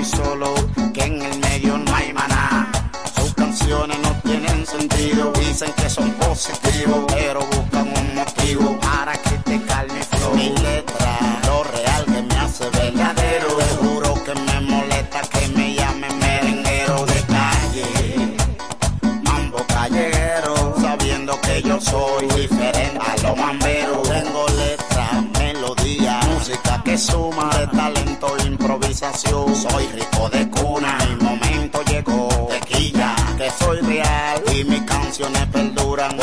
estoy solo, que en el medio no hay maná. Sus canciones no tienen sentido, dicen que son positivos, pero buscan un motivo para que Soy rico de cuna, el momento llegó. Tequila, que soy real y mis canciones perduran.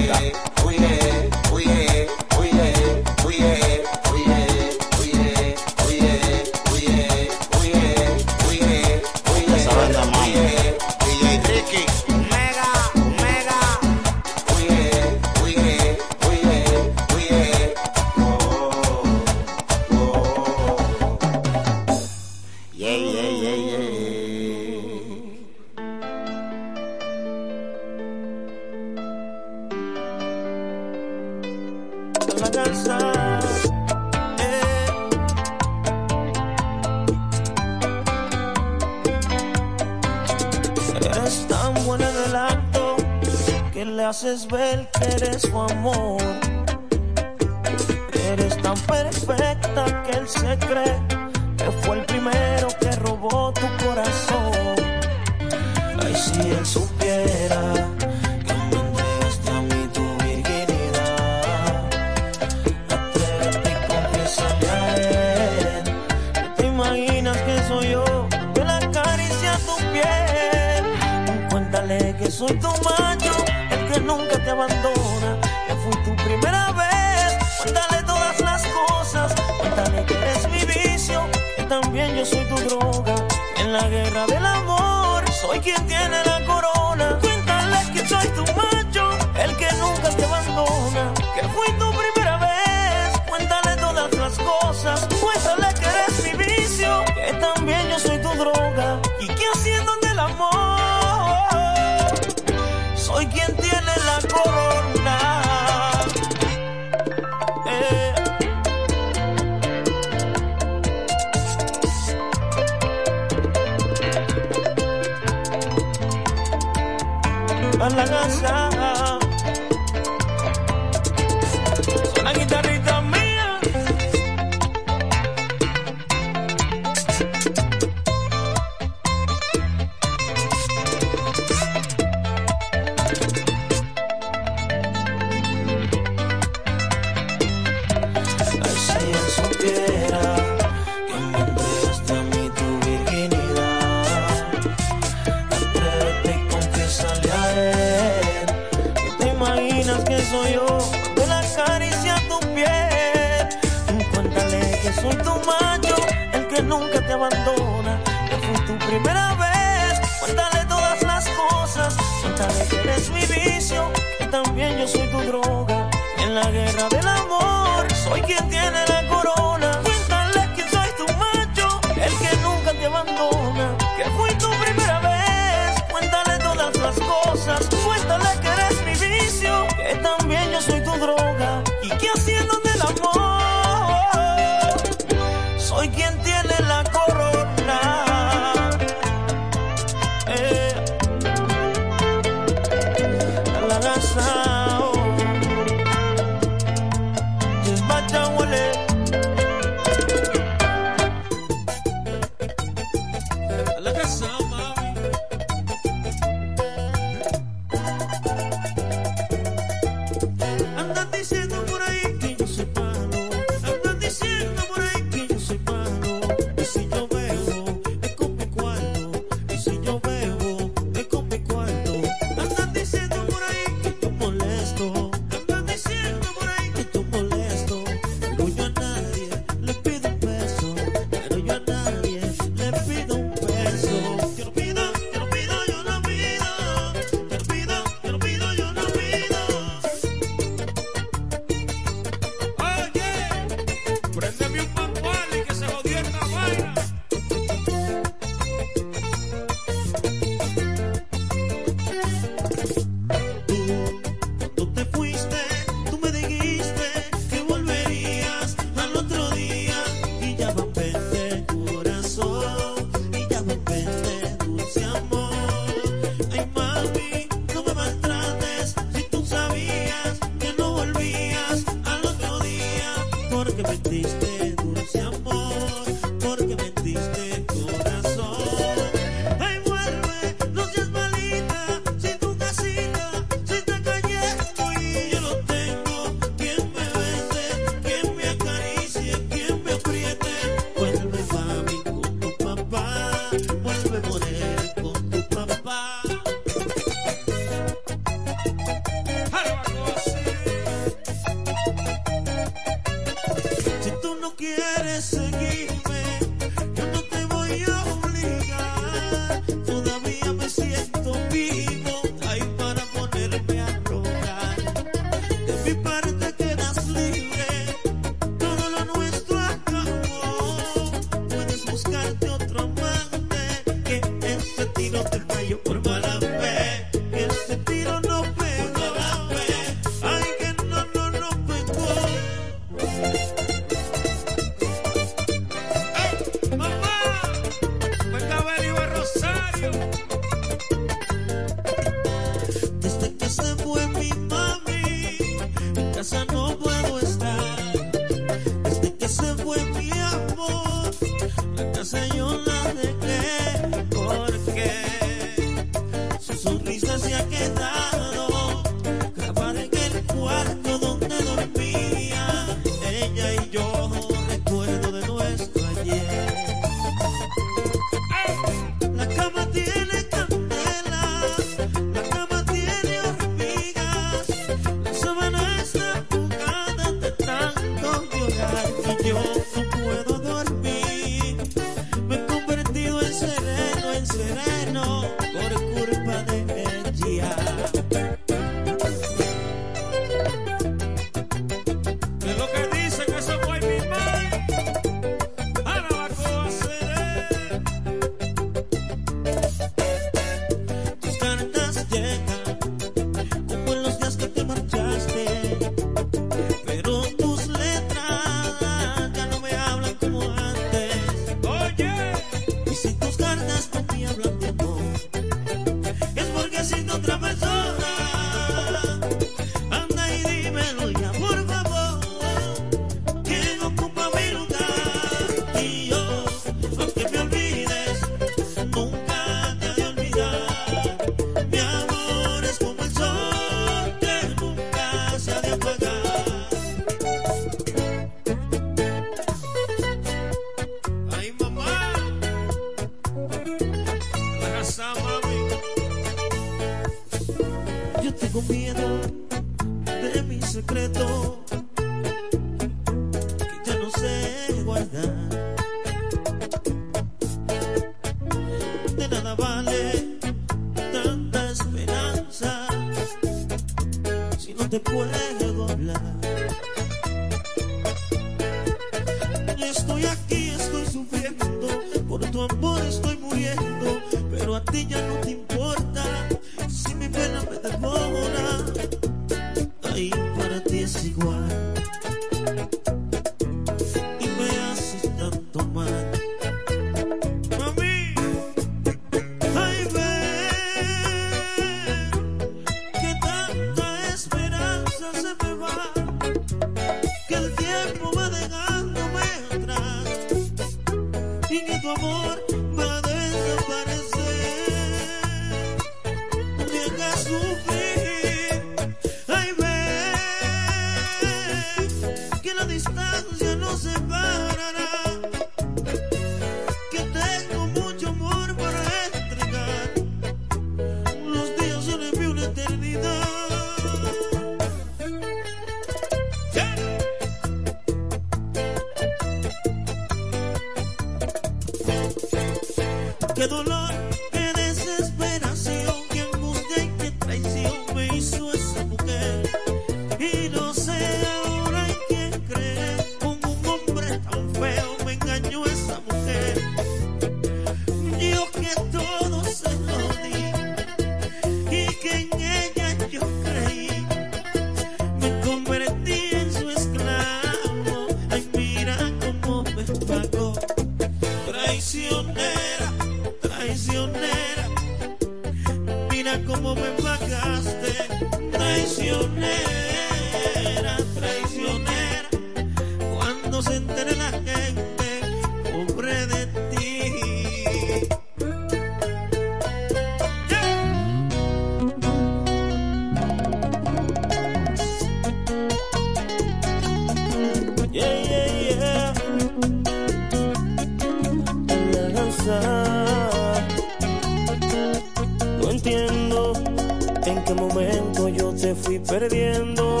en qué momento yo te fui perdiendo.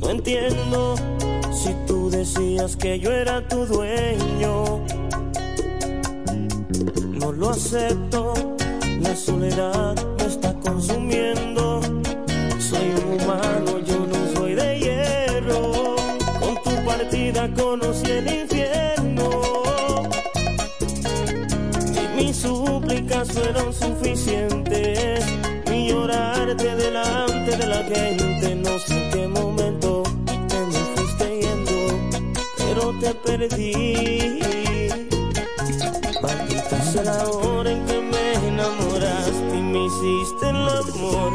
No entiendo si tú decías que yo era tu dueño. No lo acepto, la soledad me está consumiendo. Soy un humano, yo no soy de hierro. Con tu partida conocí el infierno. críticas fueron suficientes. Mi llorarte delante de la gente, no sé en qué momento te me fuiste yendo, pero te perdí. Maldita sea la hora en que me enamoraste y me hiciste el amor.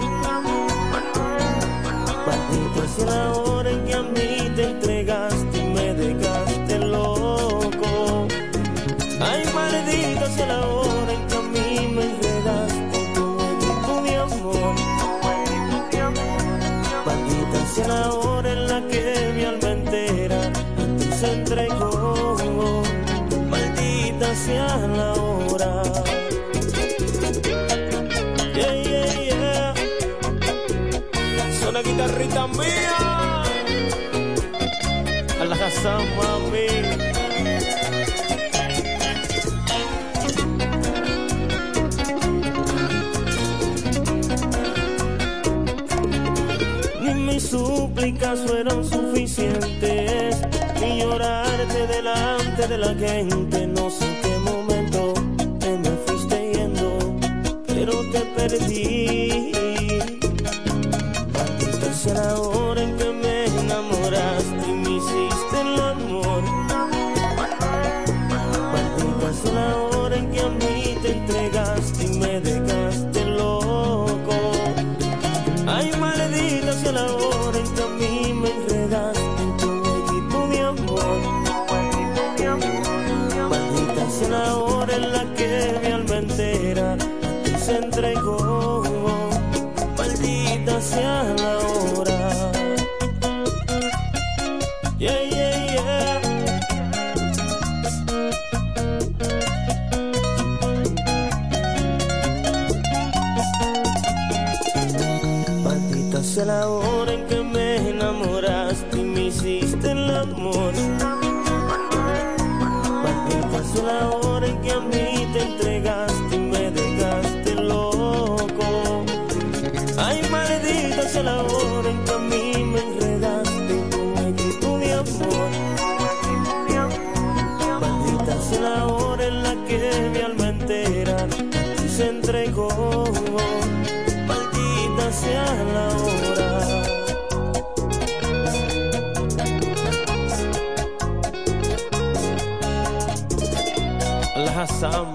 Maldita sea la hora en que a mí te sea la hora. Yeah, yeah, yeah. Suena guitarrita mía. A la casa, mami. Ni mis súplicas fueron suficientes, ni llorarte delante de la gente कर दी some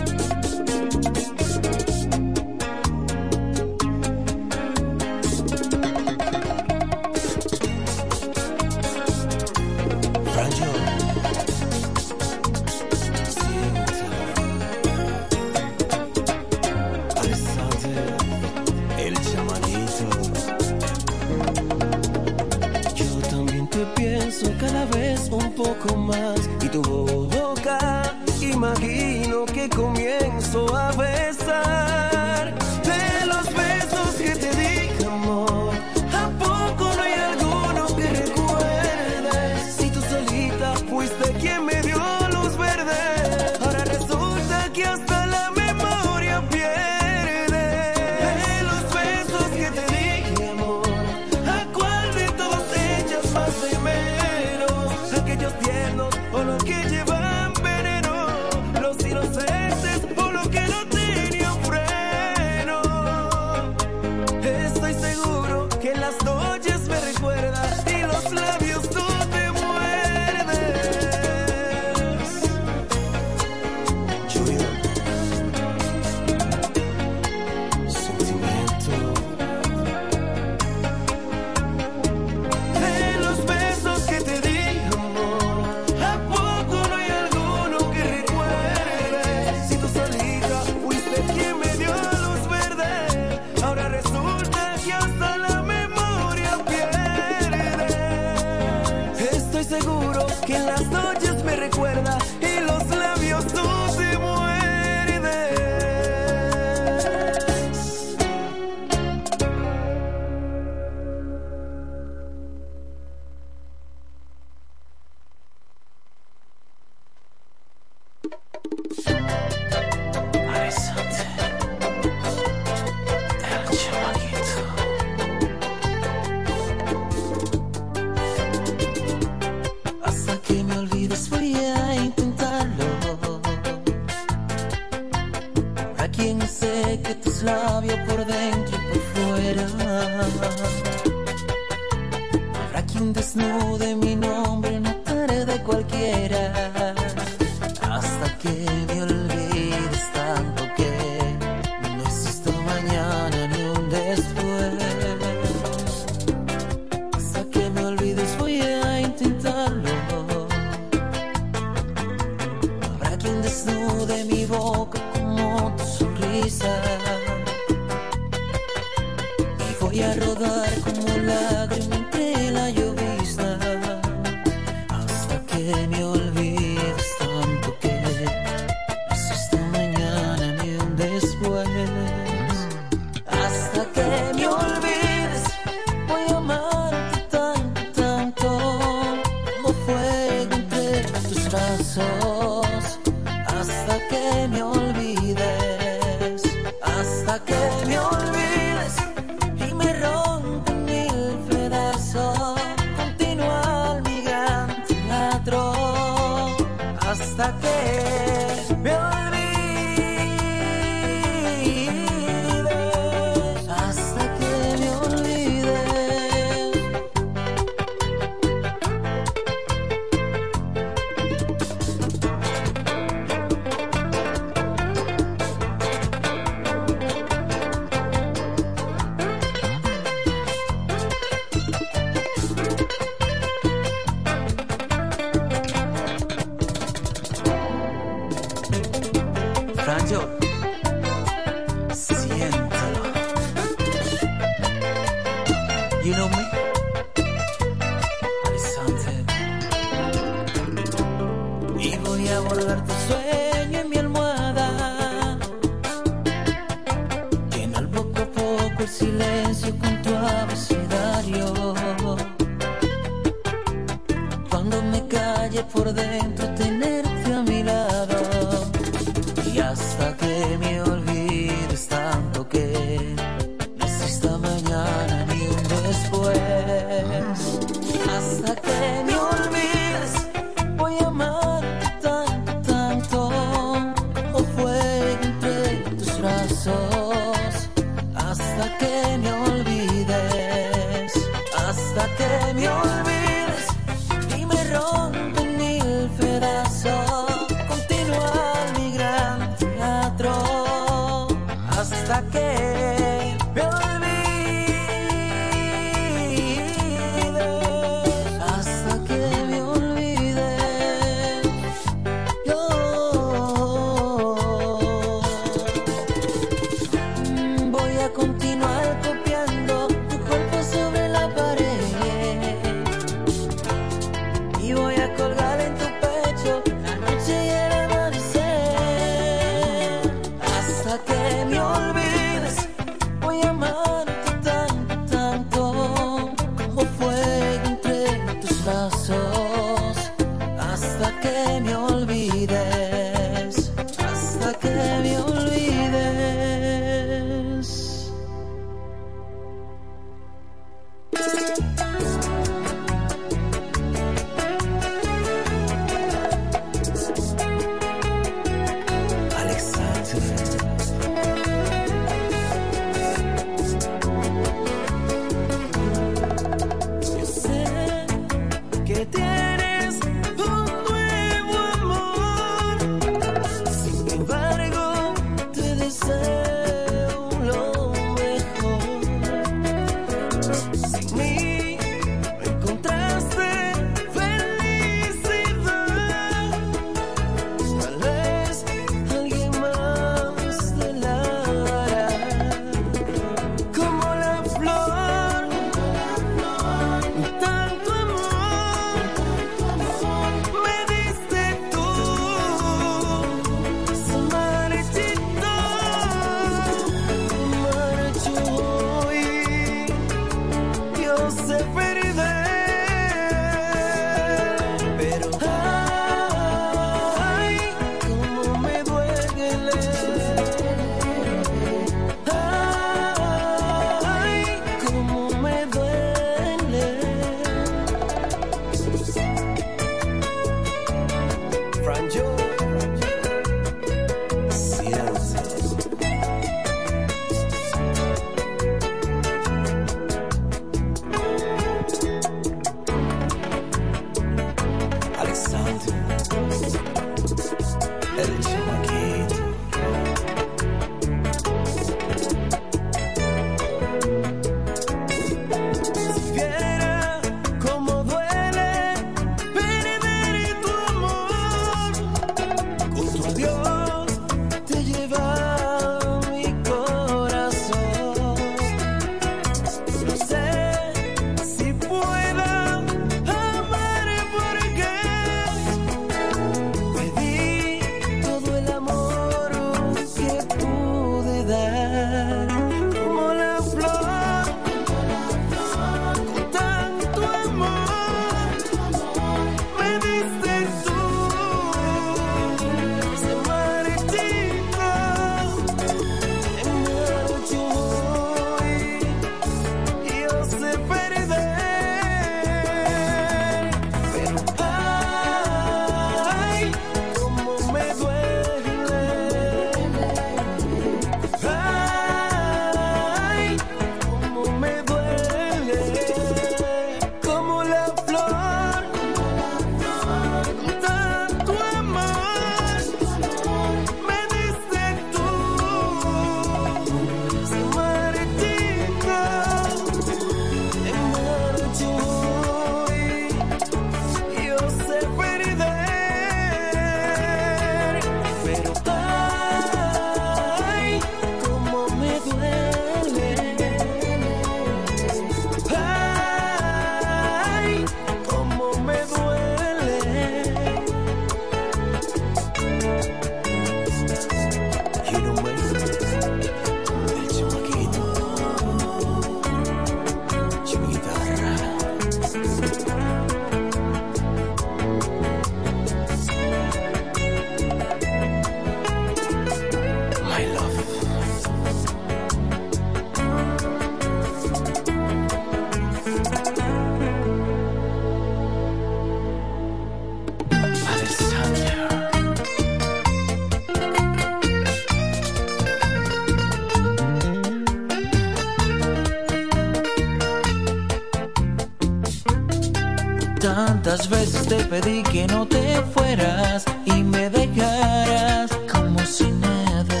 pedí que no te fueras y me dejaras como si nada?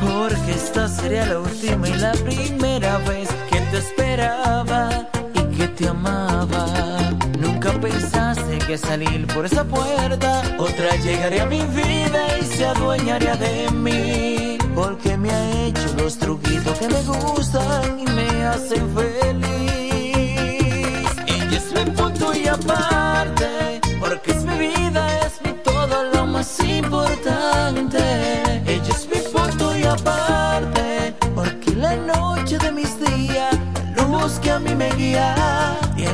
Porque esta sería la última y la primera vez que te esperaba y que te amaba. Nunca pensaste que salir por esa puerta otra llegaría a mi vida y se adueñaría de mí. Porque me ha hecho los truquitos que me gustan y me hacen feliz. Ella es mi punto y aparte,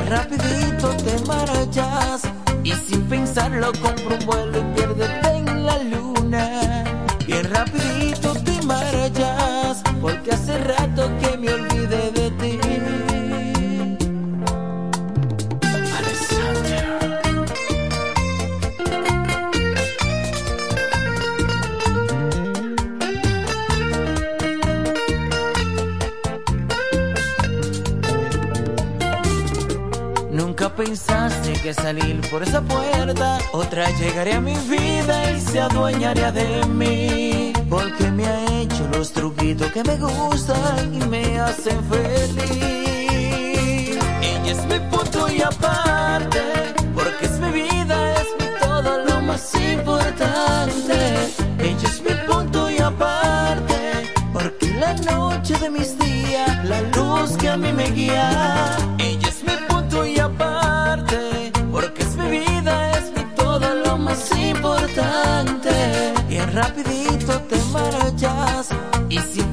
rapidito te marchas y sin pensarlo compro un vuelo y piérdete en la luna. Bien rapidito te marchas, porque hace rato pensaste que salir por esa puerta otra llegaría a mi vida y se adueñaría de mí. Porque me ha hecho los truquitos que me gustan y me hacen feliz. Ella es mi punto y aparte, porque es mi vida, es mi todo lo más importante. Ella es mi punto y aparte, porque la noche de mis días, la luz que a mí me guía.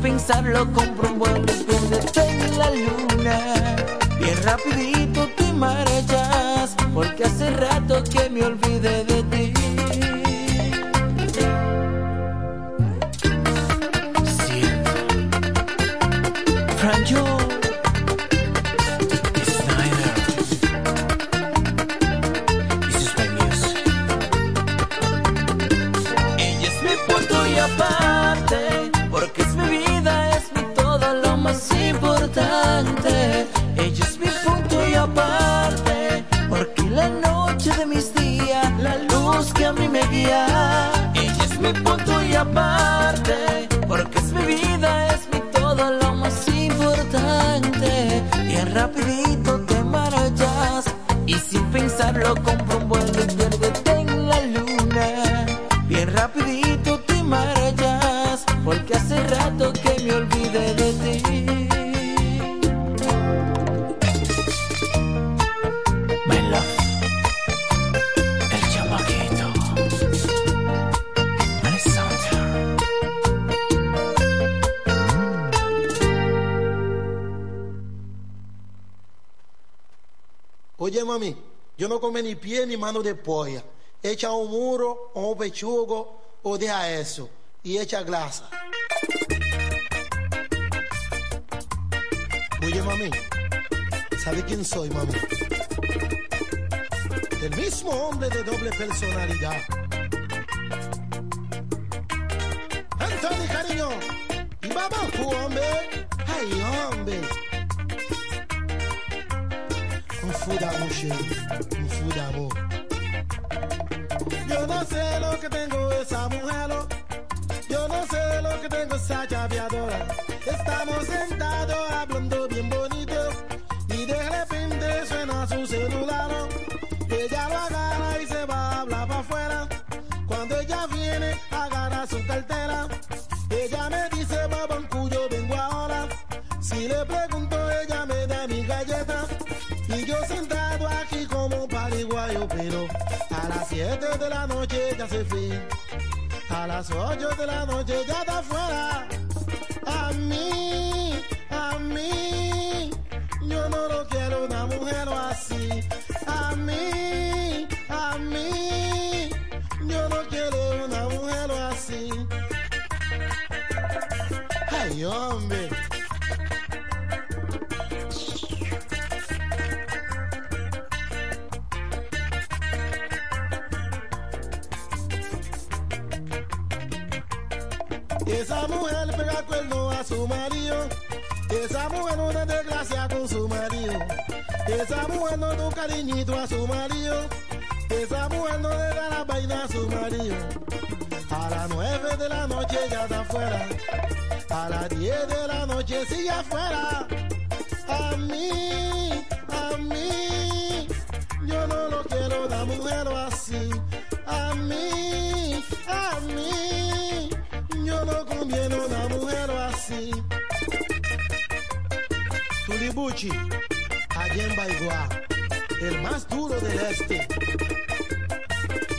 Pensarlo compro un y piérdete en la luna. Bien rapidito te marchas, porque hace rato que me olvidé de mano de polla. Echa un muro un pechugo o deja eso y echa grasa. Oye, mami, ¿sabe quién soy, mami? El mismo hombre de doble personalidad. Anthony, cariño. Y tú, hombre. Ay, hombre. Un fou d'amour, chérie. Un d'amour. No sé lo que tengo esa mujer. oh. Yo no sé lo que tengo esa chapeadora. Estamos sentados 7 de la noche ya se fue. A las 8 de la noche ya está afuera. A mí, a mí, yo no lo quiero una mujer así. A mí, cariñito a su marido. Esa mujer no le da la vaina a su marido. A las nueve de la noche ya está afuera. A las diez de la noche sigue afuera. A mí, a mí, yo no lo quiero una mujer así. A mí, a mí, yo no conviene una mujer así. Tulibuchi, allá en Baigua, el más duro del este.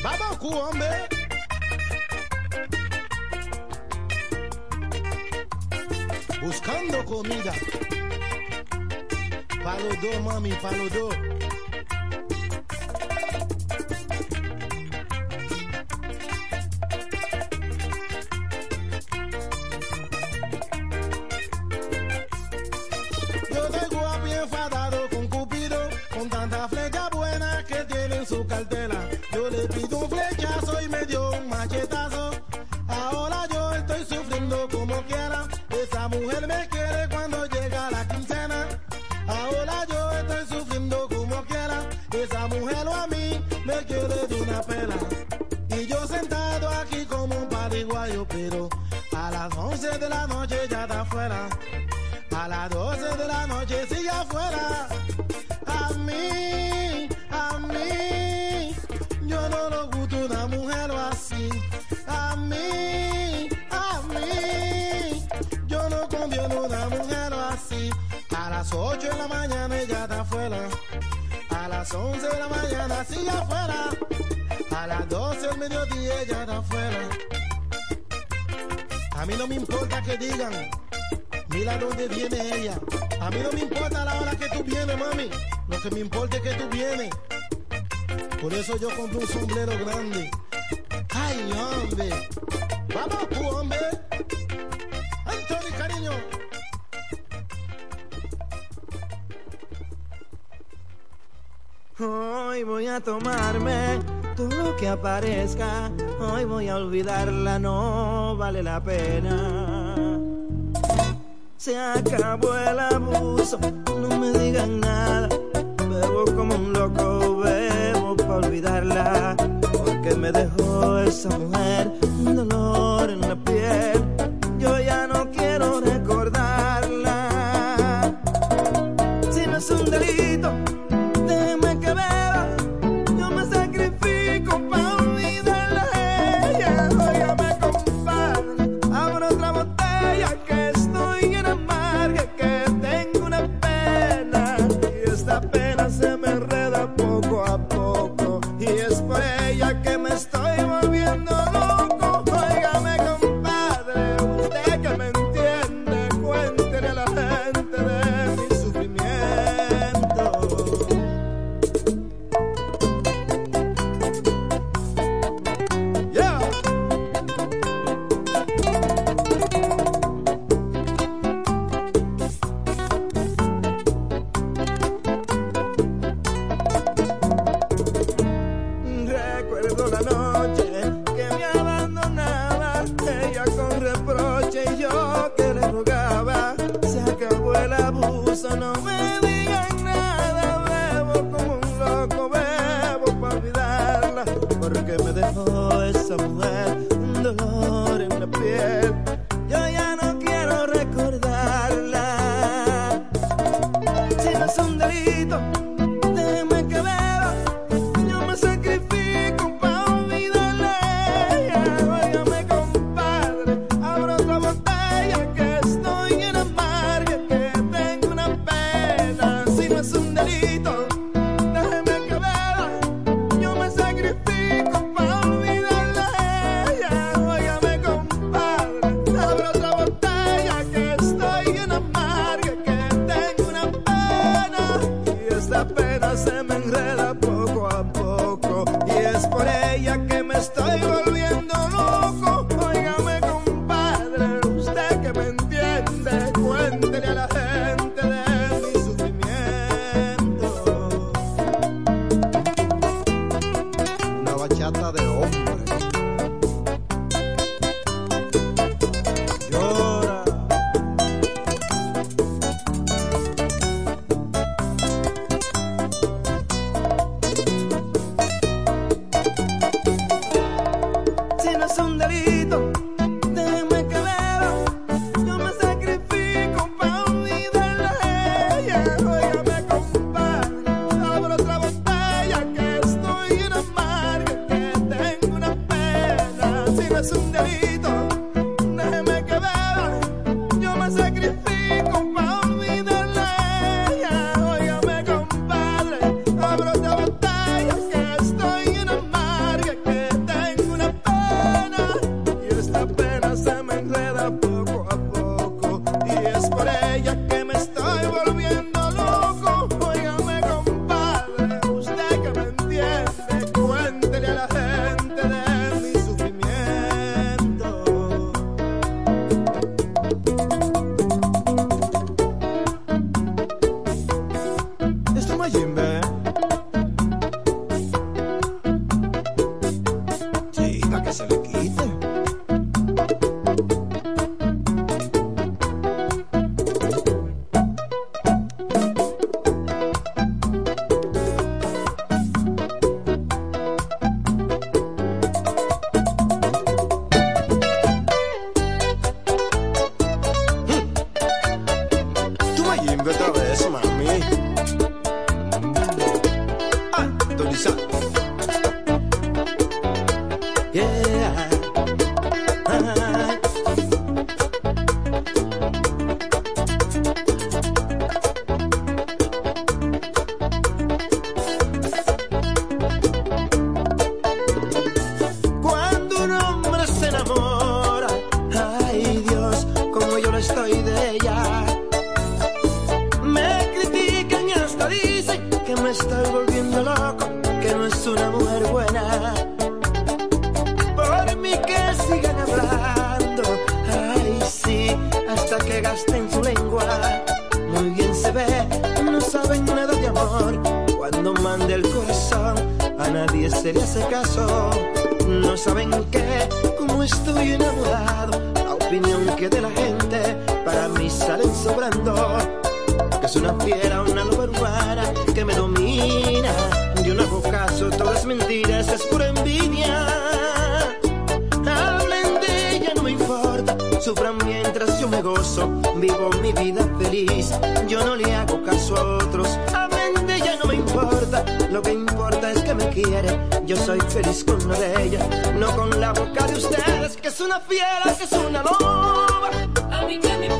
Vamos, hombre. Buscando comida. Palo dos, mami, palo dos. Afuera. A las 12 del mediodía ella está afuera. A mí no me importa que digan, mira dónde viene ella. A mí no me importa la hora que tú vienes, mami. Lo que me importa es que tú vienes. Por eso yo compré un sombrero grande. Ay, hombre. Hoy voy a olvidarla, no vale la pena. Se acabó el abuso, no me digan nada. Bebo como un loco, bebo para olvidarla. Porque me dejó esa mujer es una fiera, que es una loba. A mí que me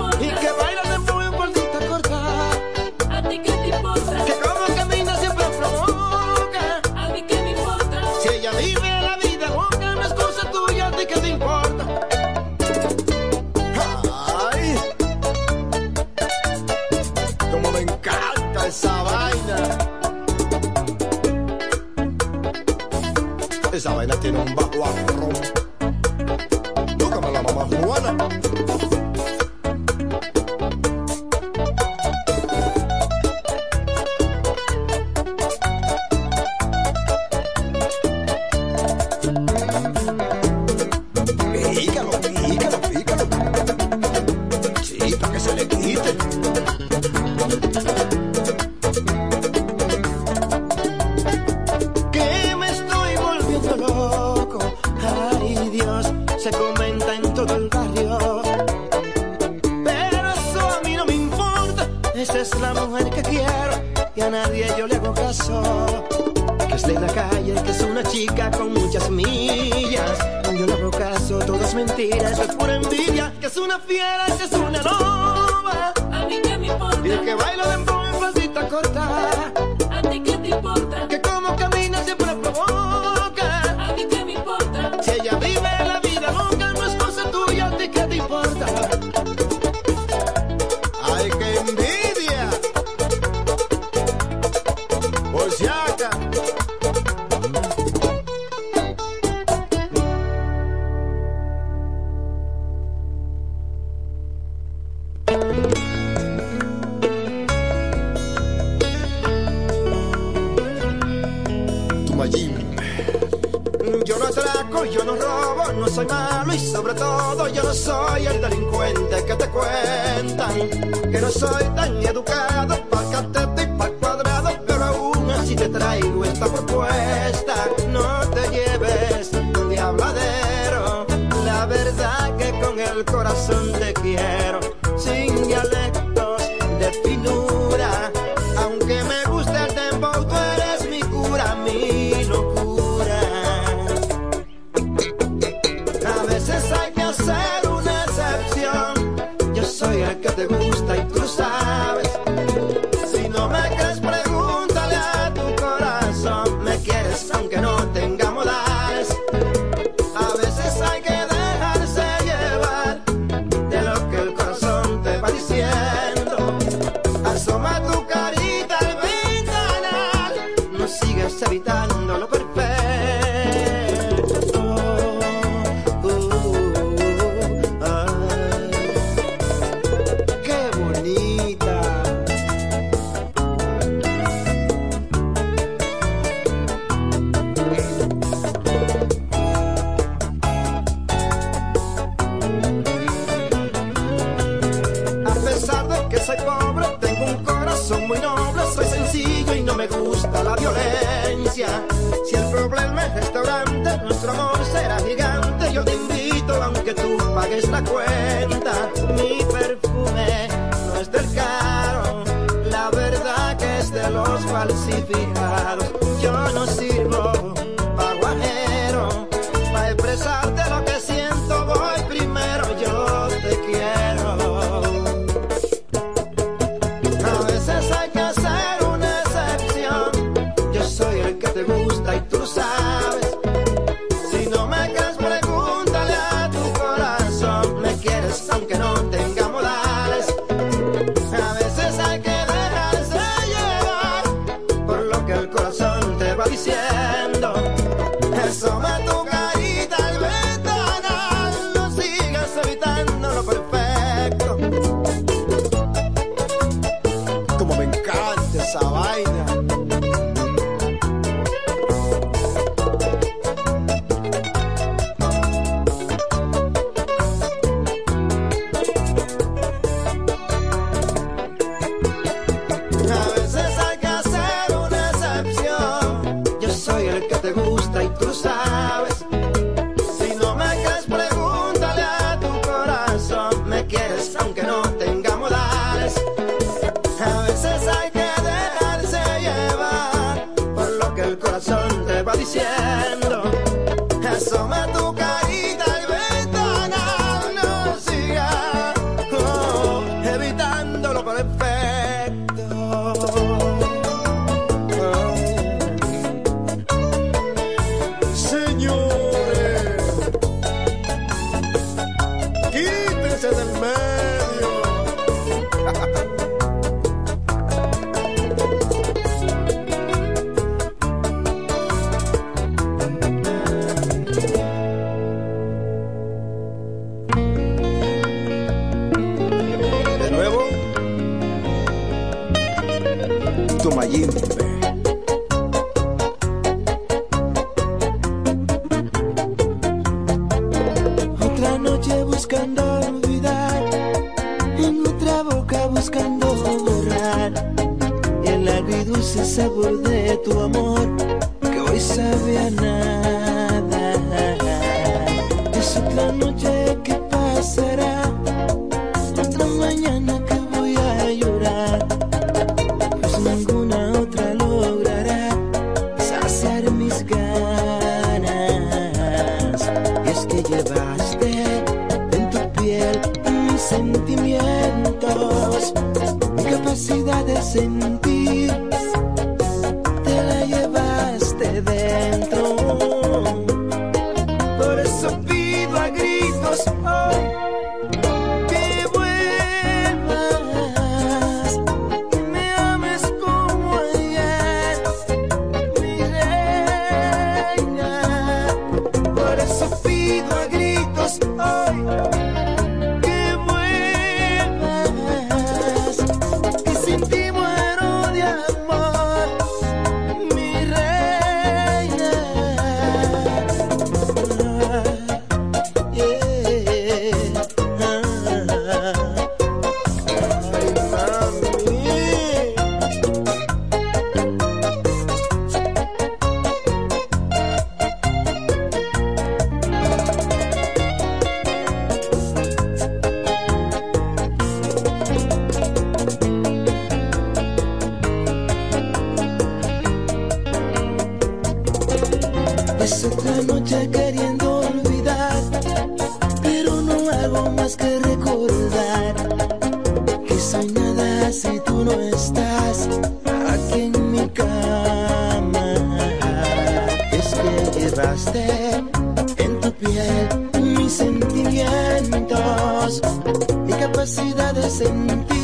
gusta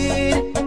sentir.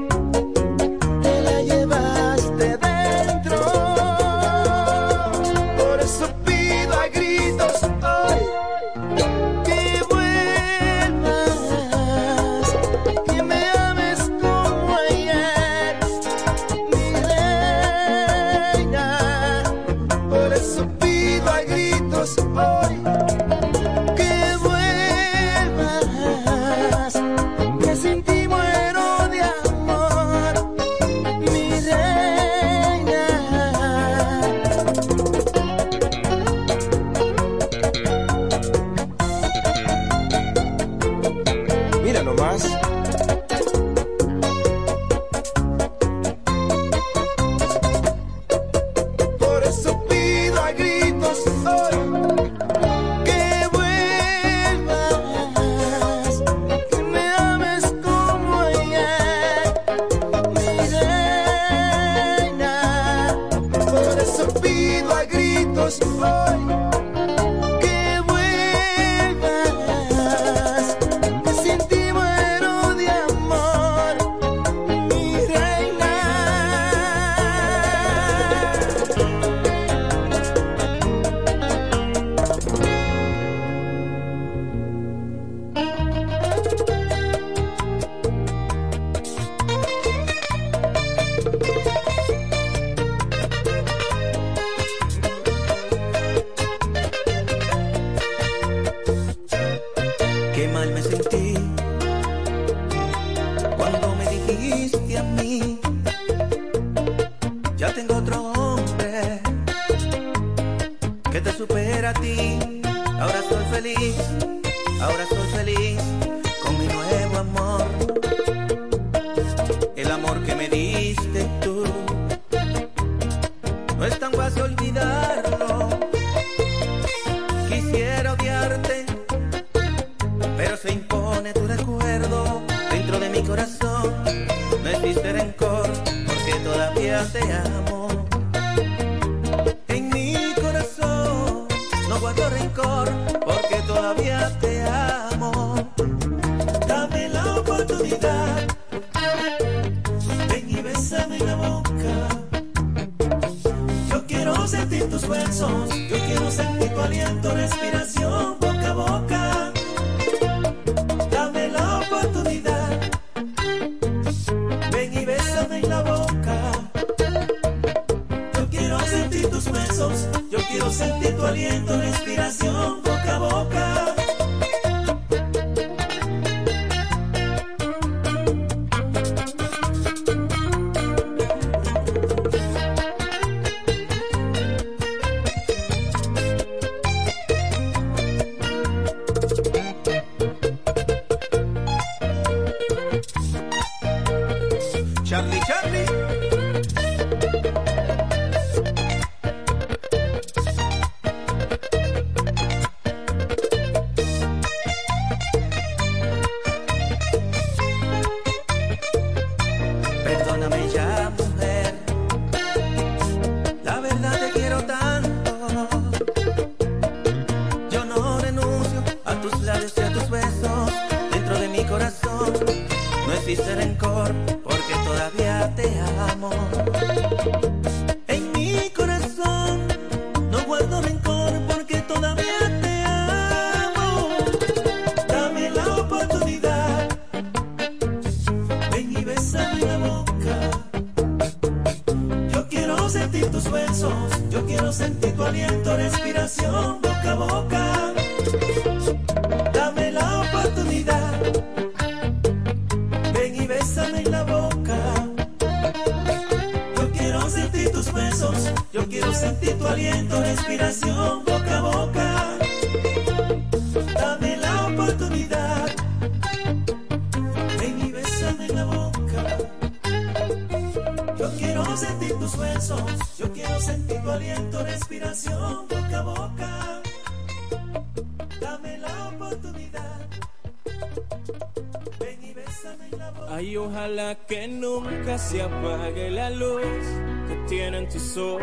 se apague la luz que tienen tus ojos.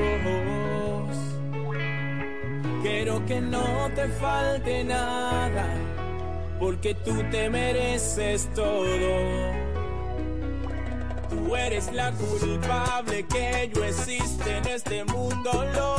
Quiero que no te falte nada, porque tú te mereces todo. Tú eres la culpable que yo existe en este mundo. Lo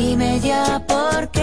Dime ya por qué.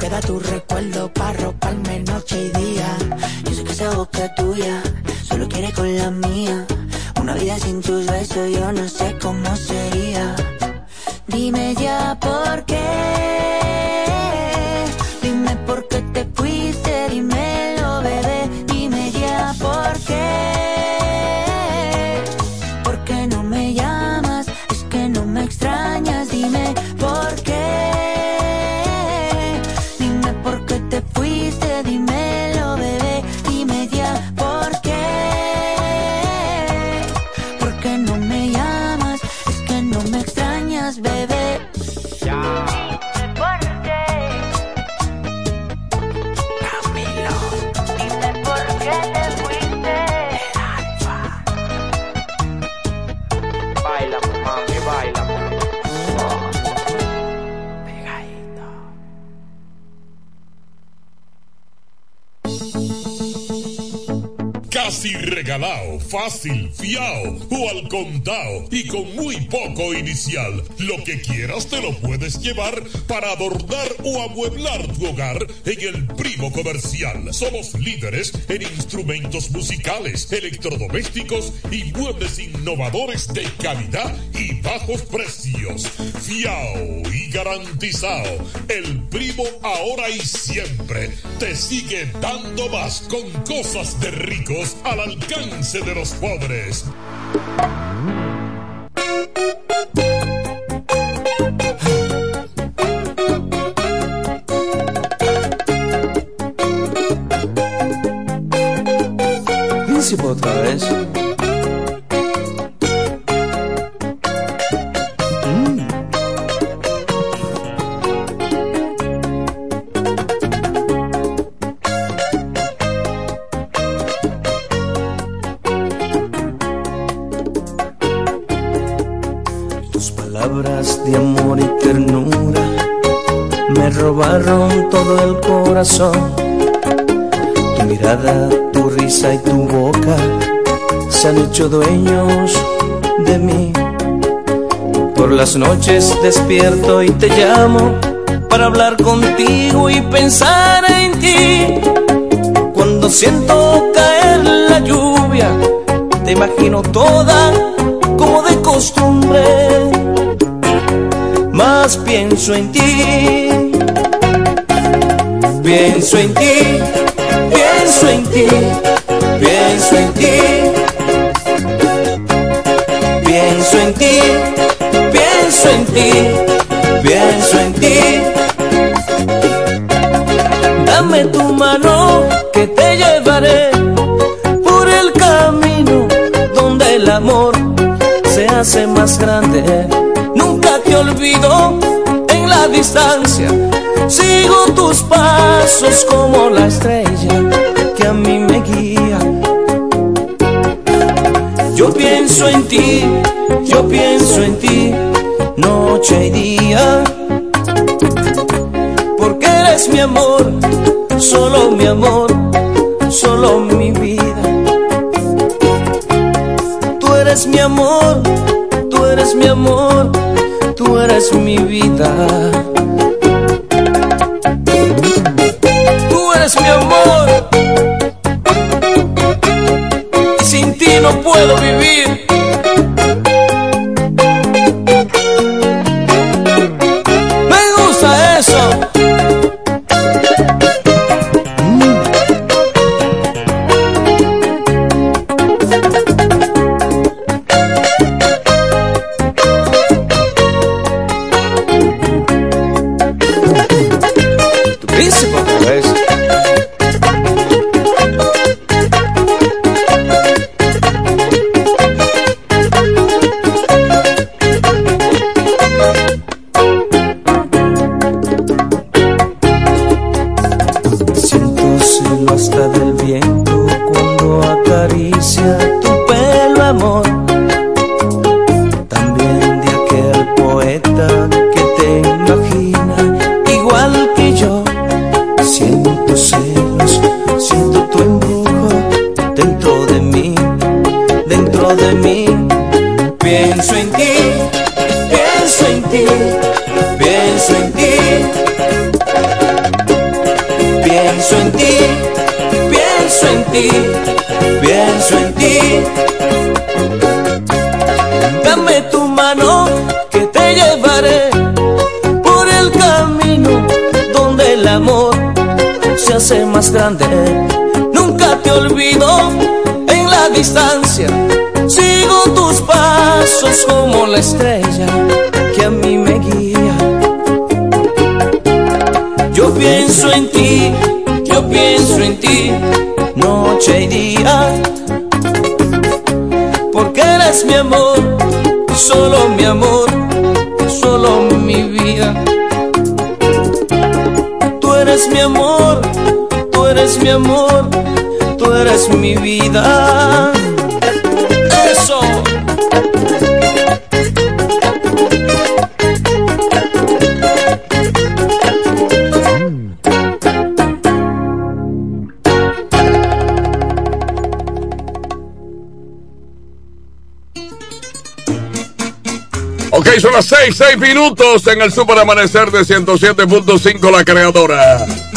Queda tu recuerdo para Lo que quieras te lo puedes llevar para adornar o amueblar tu hogar en el Primo Comercial. Somos líderes en instrumentos musicales, electrodomésticos y muebles innovadores de calidad y bajos precios. Fiao y garantizado. El Primo ahora y siempre te sigue dando más con cosas de ricos al alcance de los pobres. Otra vez. Mm. Tus palabras de amor y ternura me robaron todo el corazón. Tu mirada, y tu boca se han hecho dueños de mí. Por las noches despierto y te llamo para hablar contigo y pensar en ti. Cuando siento caer la lluvia, te imagino toda como de costumbre. Más pienso en ti, pienso en ti, pienso en ti, pienso en ti. Pienso en ti, pienso en ti, pienso en ti. Dame tu mano que te llevaré por el camino donde el amor se hace más grande. Nunca te olvido en la distancia. Sigo tus pasos como la estrella pienso en ti, yo pienso en ti, noche y día. Porque eres mi amor, solo mi amor, solo mi vida. Tú eres mi amor, tú eres mi amor, tú eres mi vida. Puedo vivir. Grande. Nunca te olvido en la distancia. Sigo tus pasos como la estrella que a mí me guía. Yo pienso en ti, yo pienso en ti, noche y día. Porque eres mi amor, solo mi amor, solo mi vida. Tú eres mi amor, eres mi amor, tú eres mi vida. Eso. Ok, son las 6, 6 minutos en el Super Amanecer de 107.5 La Creadora.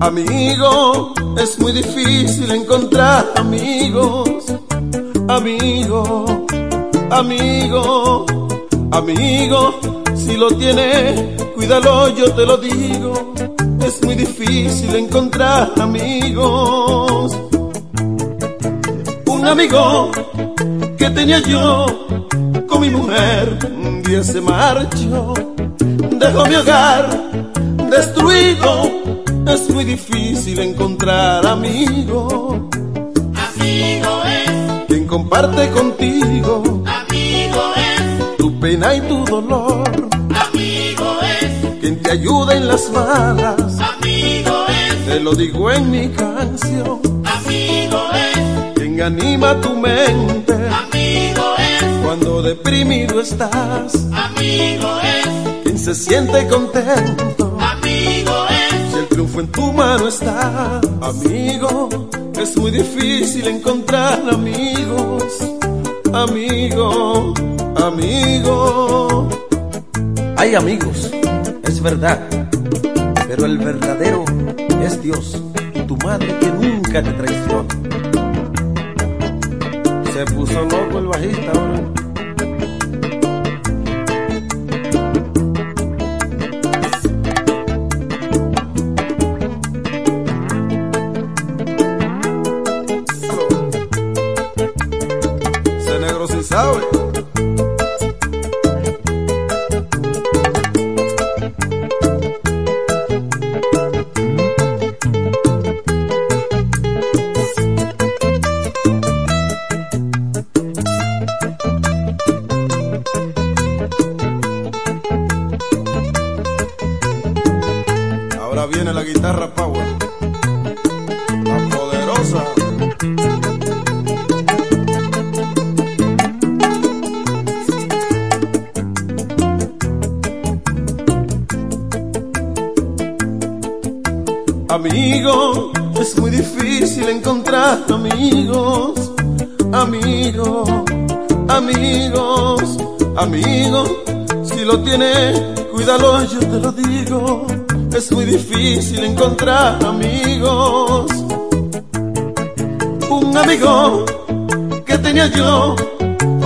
Amigo, es muy difícil encontrar amigos. Amigo, amigo, amigo, si lo tiene, cuídalo, yo te lo digo. Es muy difícil encontrar amigos. Un amigo que tenía yo con mi mujer, un día se marchó, dejó mi hogar destruido. Es muy difícil encontrar amigo. Amigo es, Quien comparte contigo amigo es, tu pena y tu dolor. amigo es, Quien te ayuda en las malas. amigo es, Te lo digo en mi canción. amigo es, Quien anima tu mente amigo es, cuando deprimido estás. amigo es, Quien se siente contento triunfo en tu mano está. Amigo, es muy difícil encontrar amigos. Amigo, amigo. Hay amigos, es verdad, pero el verdadero es Dios tu madre que nunca te traiciona. Se puso loco el bajista ahora. Lo tienes, cuídalo, yo te lo digo. Es muy difícil encontrar amigos. Un amigo que tenía yo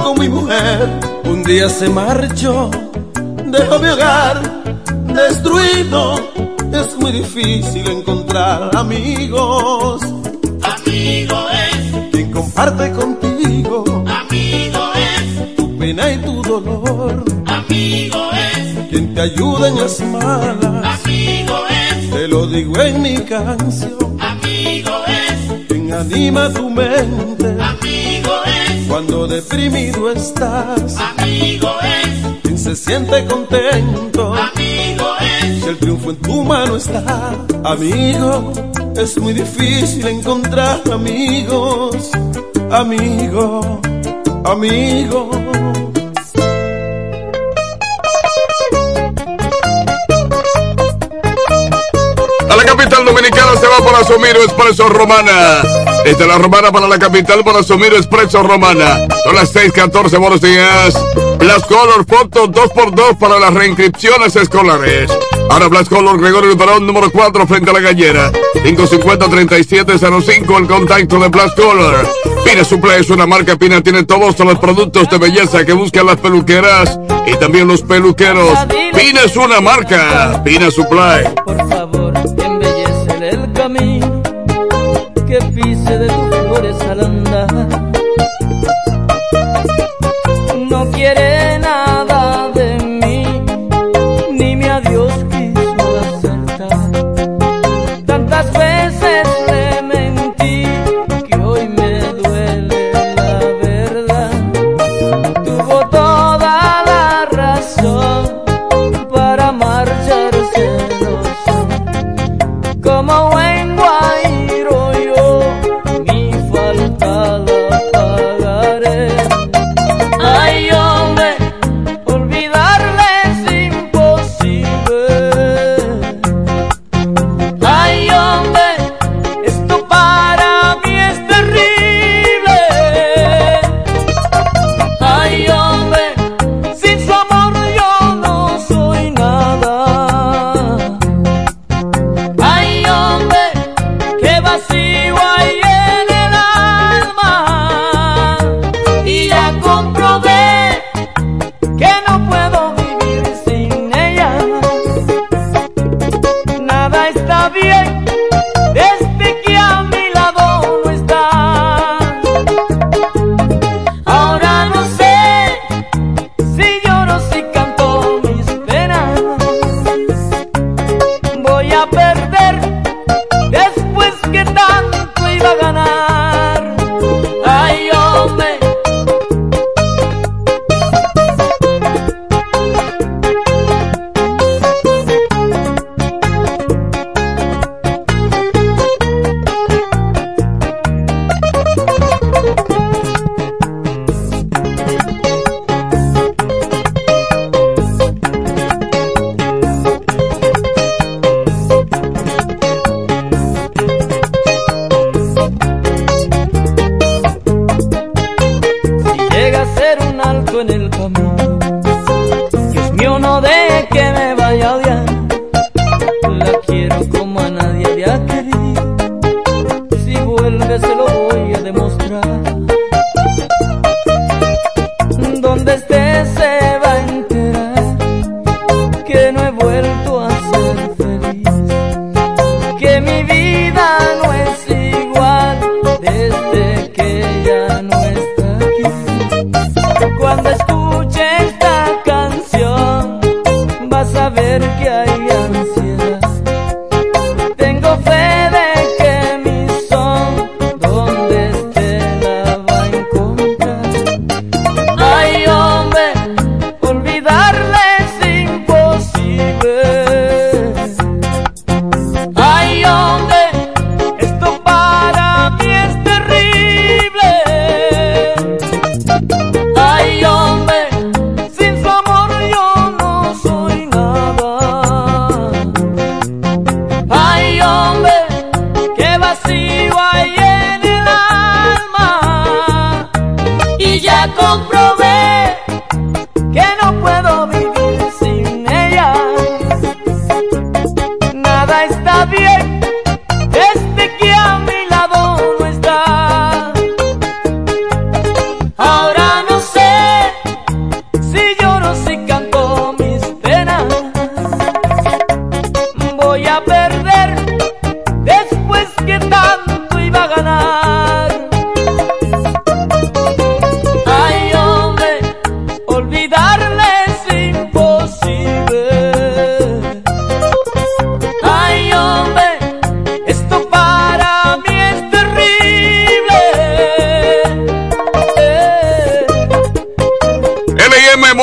con mi mujer. Un día se marchó, dejó mi hogar destruido. Es muy difícil encontrar amigos. amigo es, Quien comparte contigo amigo es, tu pena y tu dolor. amigo te ayuda en las malas. amigo es, Te lo digo en mi canción. amigo es, Quien anima tu mente amigo es, cuando deprimido estás. amigo es, Quien se siente contento amigo es, si el triunfo en tu mano está. Amigo, es muy difícil encontrar amigos. Amigo, amigo. Se va por Asomiro Expreso Romana. Desde la Romana para la capital por Asomiro Expreso Romana. Son las 6:14, buenos días. Blast Color Foto 2x2 para las reinscripciones escolares. Ahora Blast Color Gregorio Luperón número 4 frente a la gallera. 550-3705 el contacto de Blast Color. Pina Suple es una marca Pina, tiene todos los productos de belleza que buscan las peluqueras y también los peluqueros. Pina es una marca. Pina Supply. Por favor, que pise de tus flores al andar.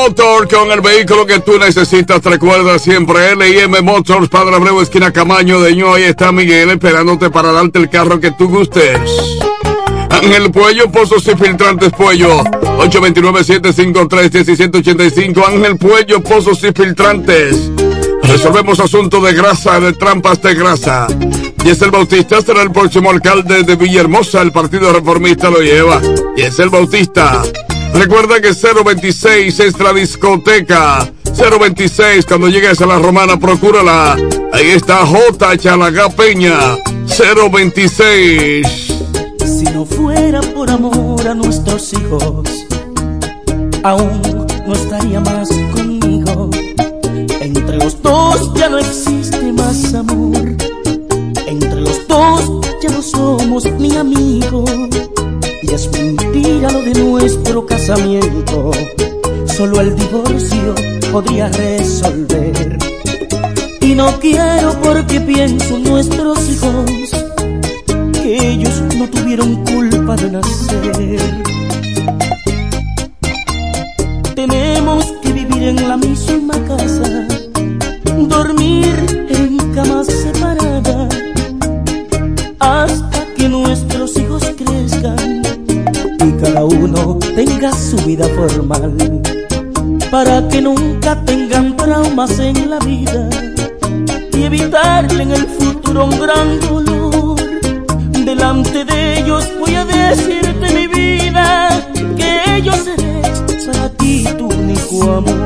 Motor con el vehículo que tú necesitas. Recuerda siempre LIM Motors, Padre Abreu, esquina Camaño de Ño. Ahí está Miguel esperándote para darte el carro que tú gustes. Ángel Puello, Pozos y Filtrantes Puello. 829-753-1785. Ángel Puello, Pozos y Filtrantes. Resolvemos asunto de grasa, de trampas de grasa. Y es el Bautista será el próximo alcalde de Villahermosa. El Partido Reformista lo lleva. Y es el Bautista. Recuerda que 026 es la discoteca. 026, cuando llegues a la romana, procúrala. Ahí está J. Chalaga Peña. 026. Si no fuera por amor a nuestros hijos, aún no estaría más conmigo. Entre los dos ya no existe más amor. Entre los dos ya no somos ni amigos. Mentira lo de nuestro casamiento. Solo el divorcio podría resolver. Y no quiero porque pienso en nuestros hijos que ellos no tuvieron culpa de nacer. Tenemos que vivir en la misma casa, dormir en camas uno tenga su vida formal, para que nunca tengan traumas en la vida y evitarle en el futuro un gran dolor. Delante de ellos voy a decirte mi vida que yo seré para ti tu único amor.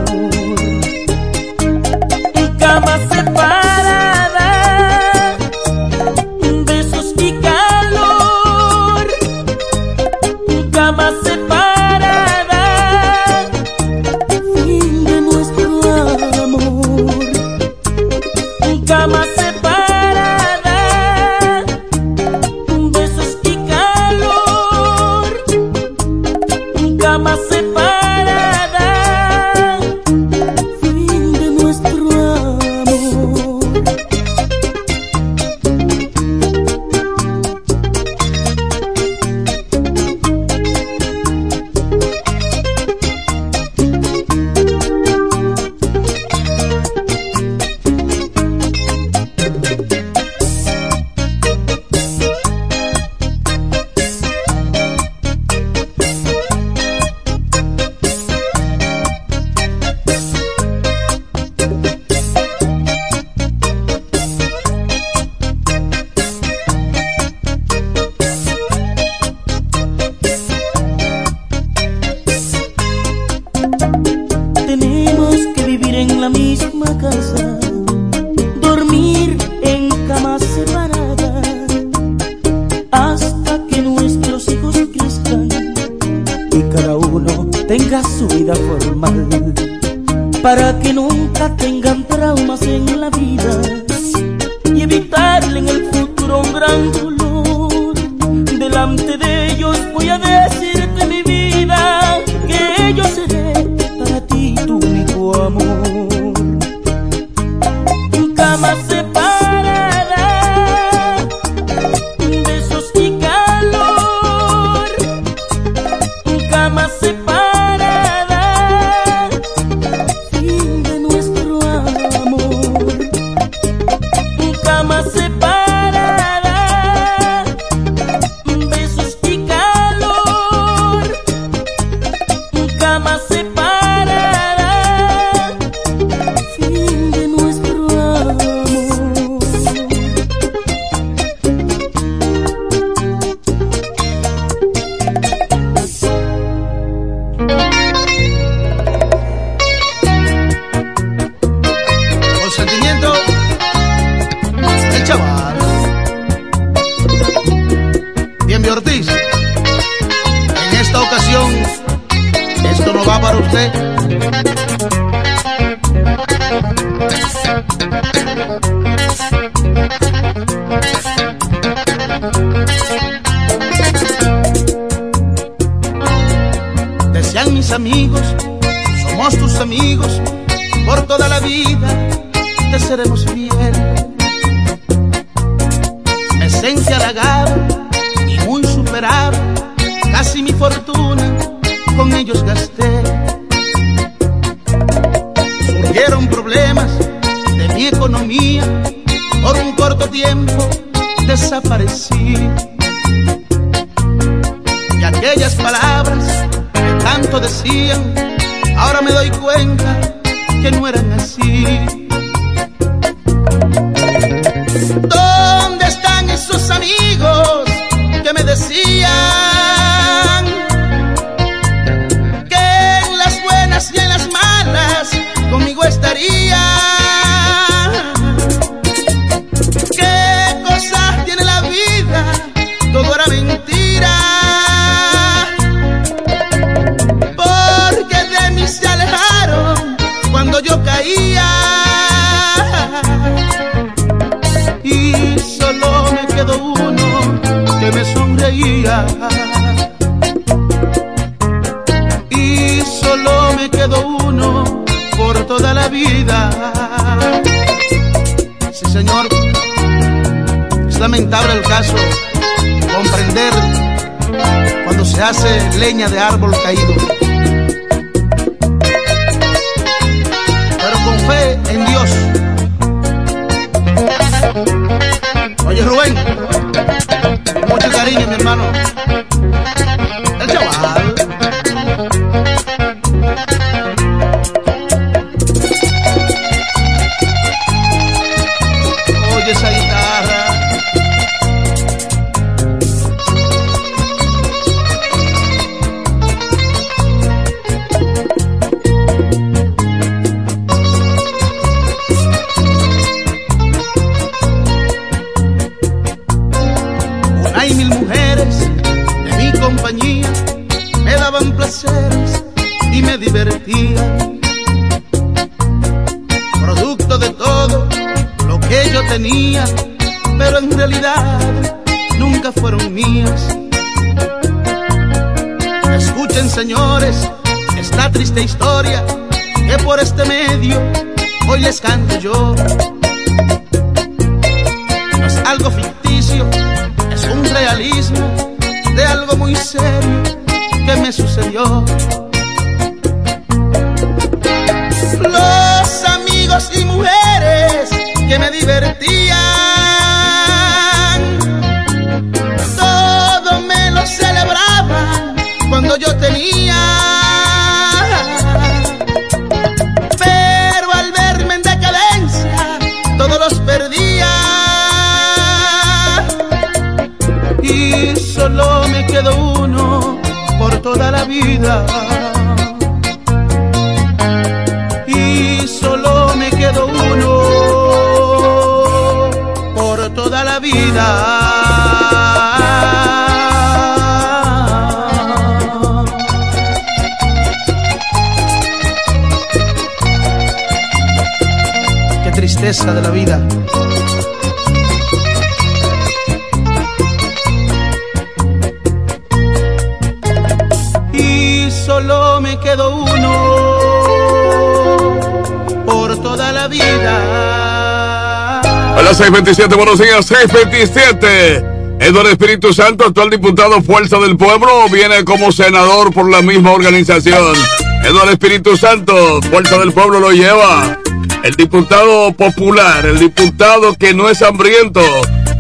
627, buenos días, 627. Eduardo Espíritu Santo, actual diputado Fuerza del Pueblo, viene como senador por la misma organización. Eduardo Espíritu Santo, Fuerza del Pueblo lo lleva. El diputado popular, el diputado que no es hambriento.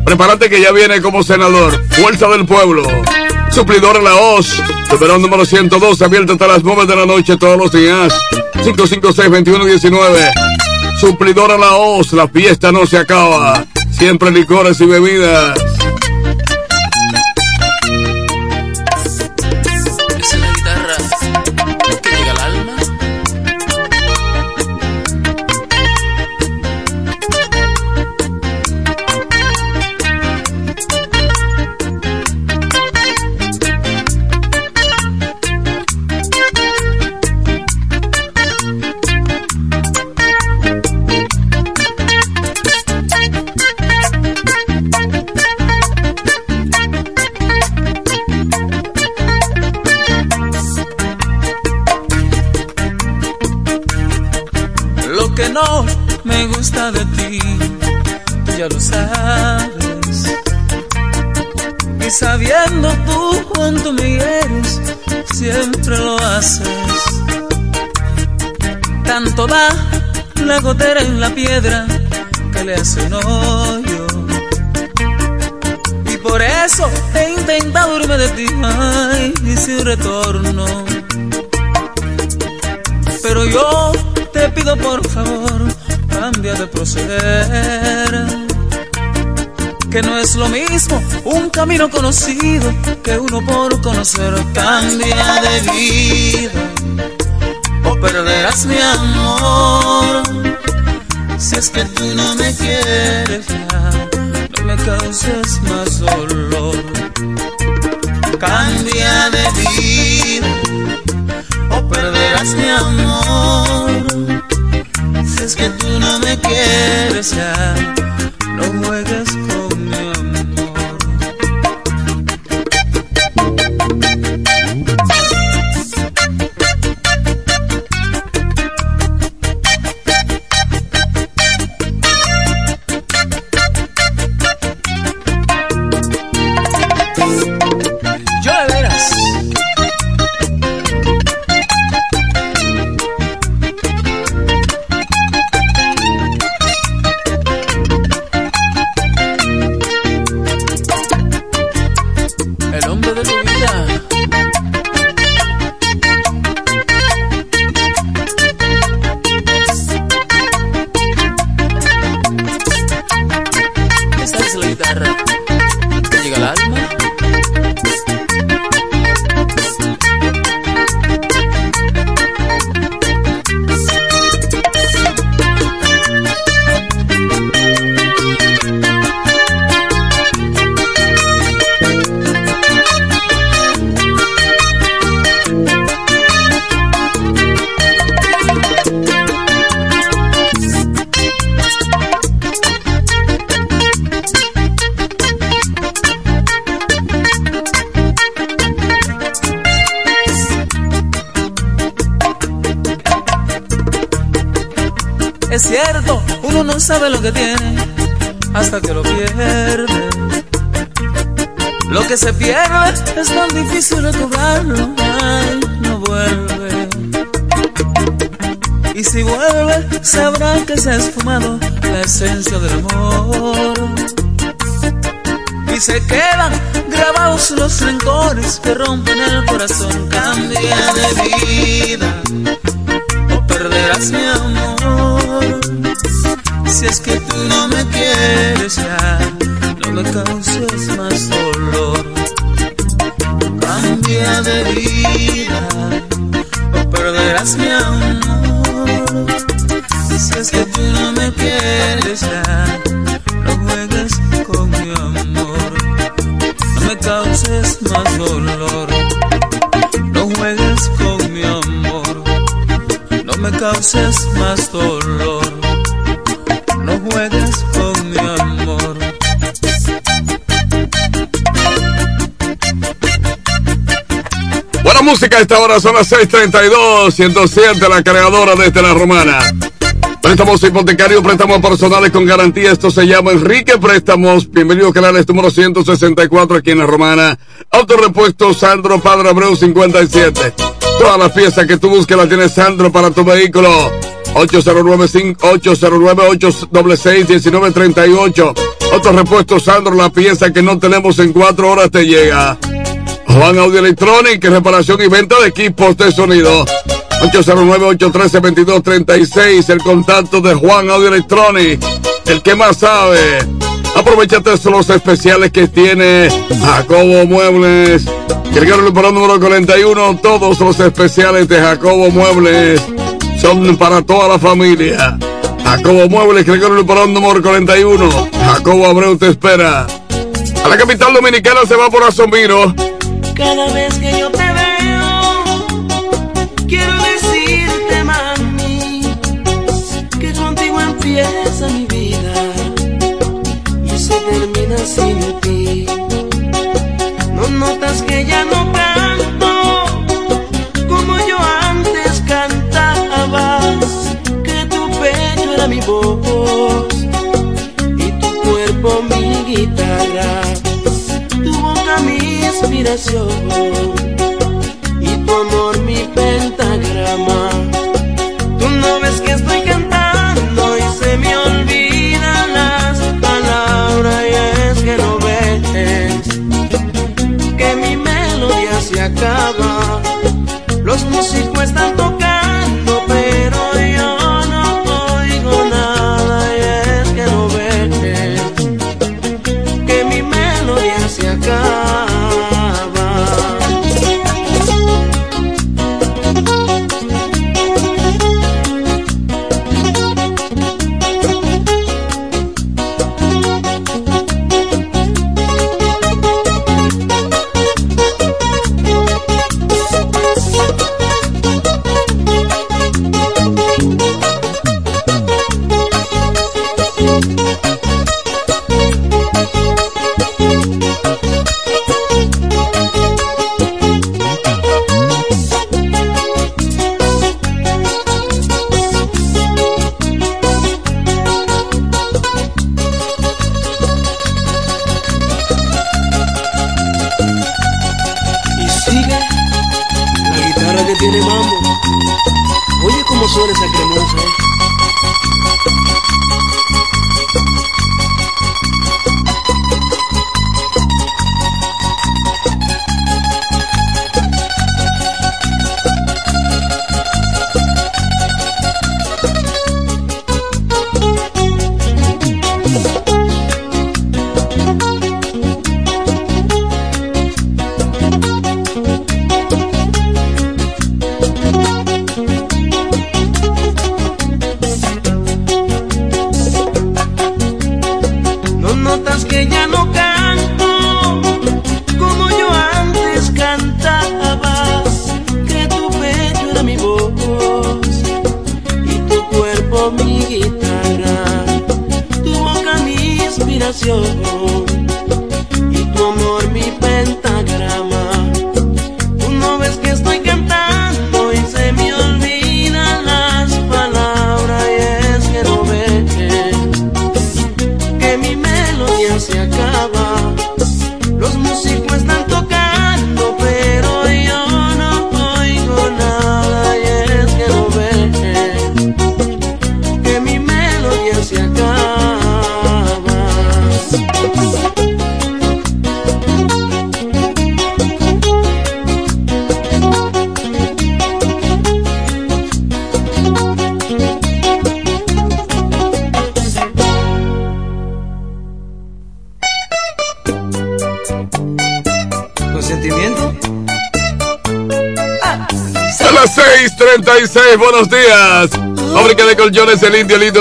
Prepárate que ya viene como senador. Fuerza del Pueblo. Suplidor en la OZ. Superón número 102, abierto hasta las 9 de la noche todos los días. 556-2119. Suplidora La Hoz, la fiesta no se acaba. Siempre licores y bebidas retorno. Pero yo te pido por favor, cambia de proceder. Que no es lo mismo un camino conocido que uno por conocer. Cambia de vida o perderás mi amor. Si es que tú no me quieres ya, no me causes más dolor. Cambia o perderás mi amor. Si es que tú no me quieres ya no juegues que se ha esfumado la esencia del amor. Y se quedan grabados los rencores que rompen el corazón. Cambia de vida o perderás mi música a esta hora, son las 6:32, 107, la creadora desde la romana. Préstamos hipotecarios, préstamos personales con garantía. Esto se llama Enrique Préstamos. Bienvenido, canales número 164 aquí en la romana. Autorepuesto Sandro Padre Abreu 57. Todas las piezas que tú busques las tiene Sandro para tu vehículo. 809-809-866-1938. Autorepuesto Sandro, la pieza que no tenemos en cuatro horas te llega. Juan Audio Electronic, reparación y venta de equipos de sonido. 809-813-2236, el contacto de Juan Audio Electronic, el que más sabe. Aprovechate los especiales que tiene Jacobo Muebles. Gregorio Luperón número 41, todos los especiales de Jacobo Muebles son para toda la familia. Jacobo Muebles, Gregorio Luperón número 41. Jacobo Abreu te espera. A la capital dominicana se va por Asomiro. Cada vez que yo te veo, quiero decirte, mami, que contigo empieza mi vida y se termina sin ti. No notas que ya no y tu amor mi pentagrama. Tú no ves que estoy cantando y se me olvidan las palabras y es que no ves que mi melodía se acaba. Los músicos están tocando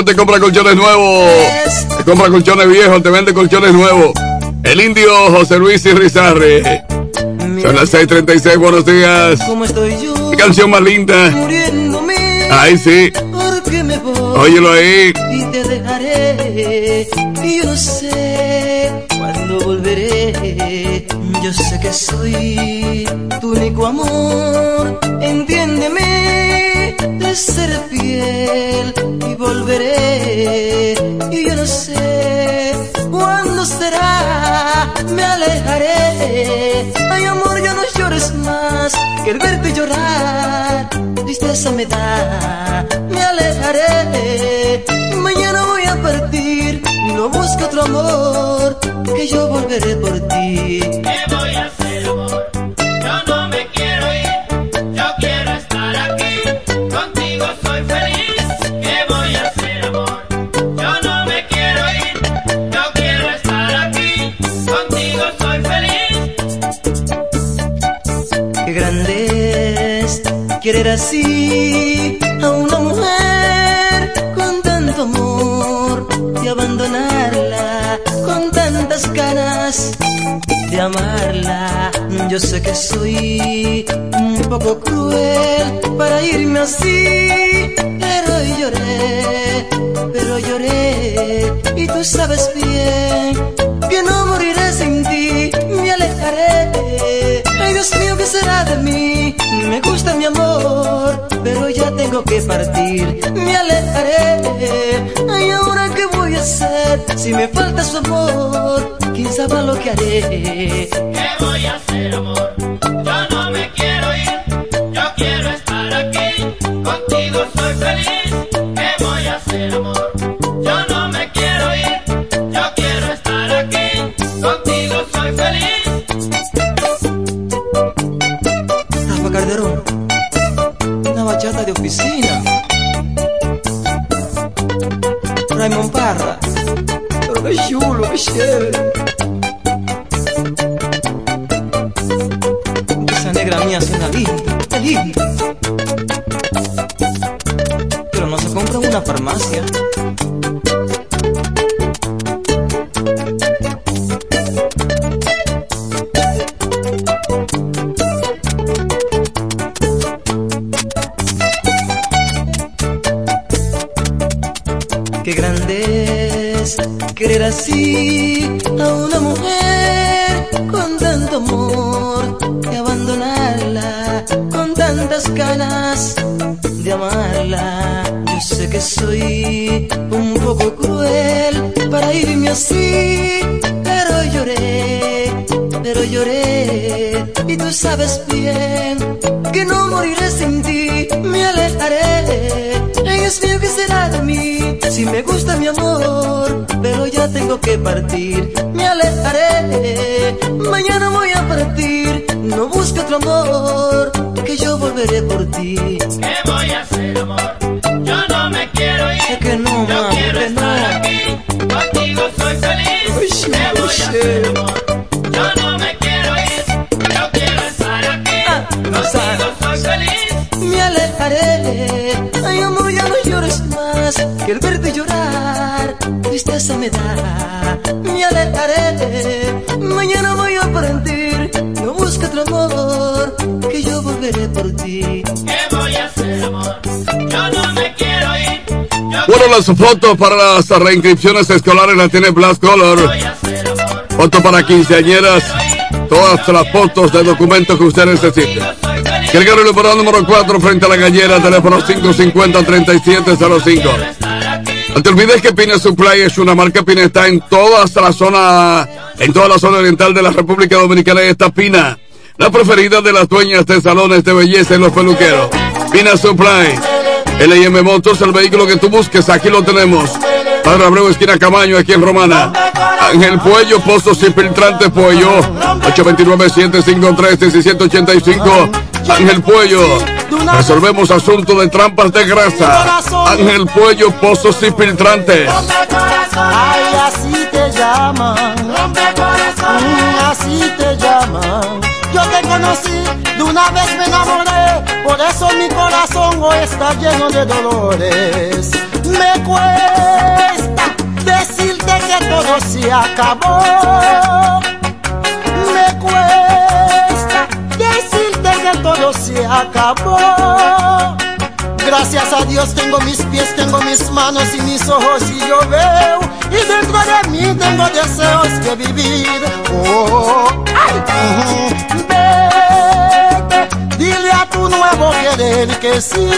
Te compra colchones nuevos. Te compra colchones viejos, te vende colchones nuevos. El Indio José Luis y Rizarri. Son las 6:36, buenos días. ¿Cómo estoy yo? Qué canción más linda. Muriéndome. Ay, sí. Óyelo ahí. Me da. Me alejaré. Mañana voy a partir. No busco otro amor. Que yo volveré por ti. Querer así a una mujer con tanto amor y abandonarla con tantas ganas de amarla. Yo sé que soy un poco cruel para irme así, pero lloré, pero lloré y tú sabes bien que no moriré sin ti, me alejaré. Ay Dios mío, ¿qué será de mí? Me gusta mi amor, pero ya tengo que partir, me alejaré. Ay, ahora qué voy a hacer si me falta su amor, quién sabe lo que haré. ¿Qué voy a hacer, amor? Yo no me quiero gusta mi amor, pero ya tengo que partir, me alejaré. Mañana voy a partir, no busque otro amor, que yo volveré por ti. ¿Qué voy a hacer, amor? Yo no me quiero ir. Es que no, Yo mami, quiero que no. estar aquí. Contigo soy feliz. Uy, ¿Qué voy a uy, hacer, amor? Yo no me quiero ir. Yo quiero estar aquí. Ah, Contigo soy feliz. me alejaré. Ay, amor, ya no llores más, que el verte llorar, tristeza me da. Me alejaré, mañana voy a partir, no busque otro amor, que yo volveré por ti. ¿Qué voy a hacer, amor? Yo no me quiero ir. Yo Bueno, las fotos para las reinscripciones escolares las tiene Blast Color. Fotos para quinceañeras. Todas las fotos de documentos que usted necesite. Gregorio Luperón número 4 frente a la gallera, teléfono 550-3705. No te olvides que Pina Supply es una marca Pina, está en toda la zona, en toda la zona oriental de la República Dominicana y está Pina, la preferida de las dueñas de salones de belleza y los peluqueros. Pina Supply, LM Motors, el vehículo que tú busques, aquí lo tenemos. Padre Abreu, esquina Camaño, aquí en Romana. Ángel Puello, Pozos Infiltrantes Pollo, 829-753-1785. Ángel Puello, resolvemos asuntos de trampas de grasa. Ángel Puello, Pozos Infiltrantes. Ay, así te llaman. Mm, así te llaman. Yo te conocí, de una vez me enamoré. Por eso mi corazón hoy está lleno de dolores. Me cuesta decirte que todo se acabó. Todo se acabó. Gracias a Dios tengo mis pies, tengo mis manos y mis ojos y yo veo. Y dentro de mí tengo deseos que vivir. Oh, ay. Vete, dile a tu nuevo querer que sí.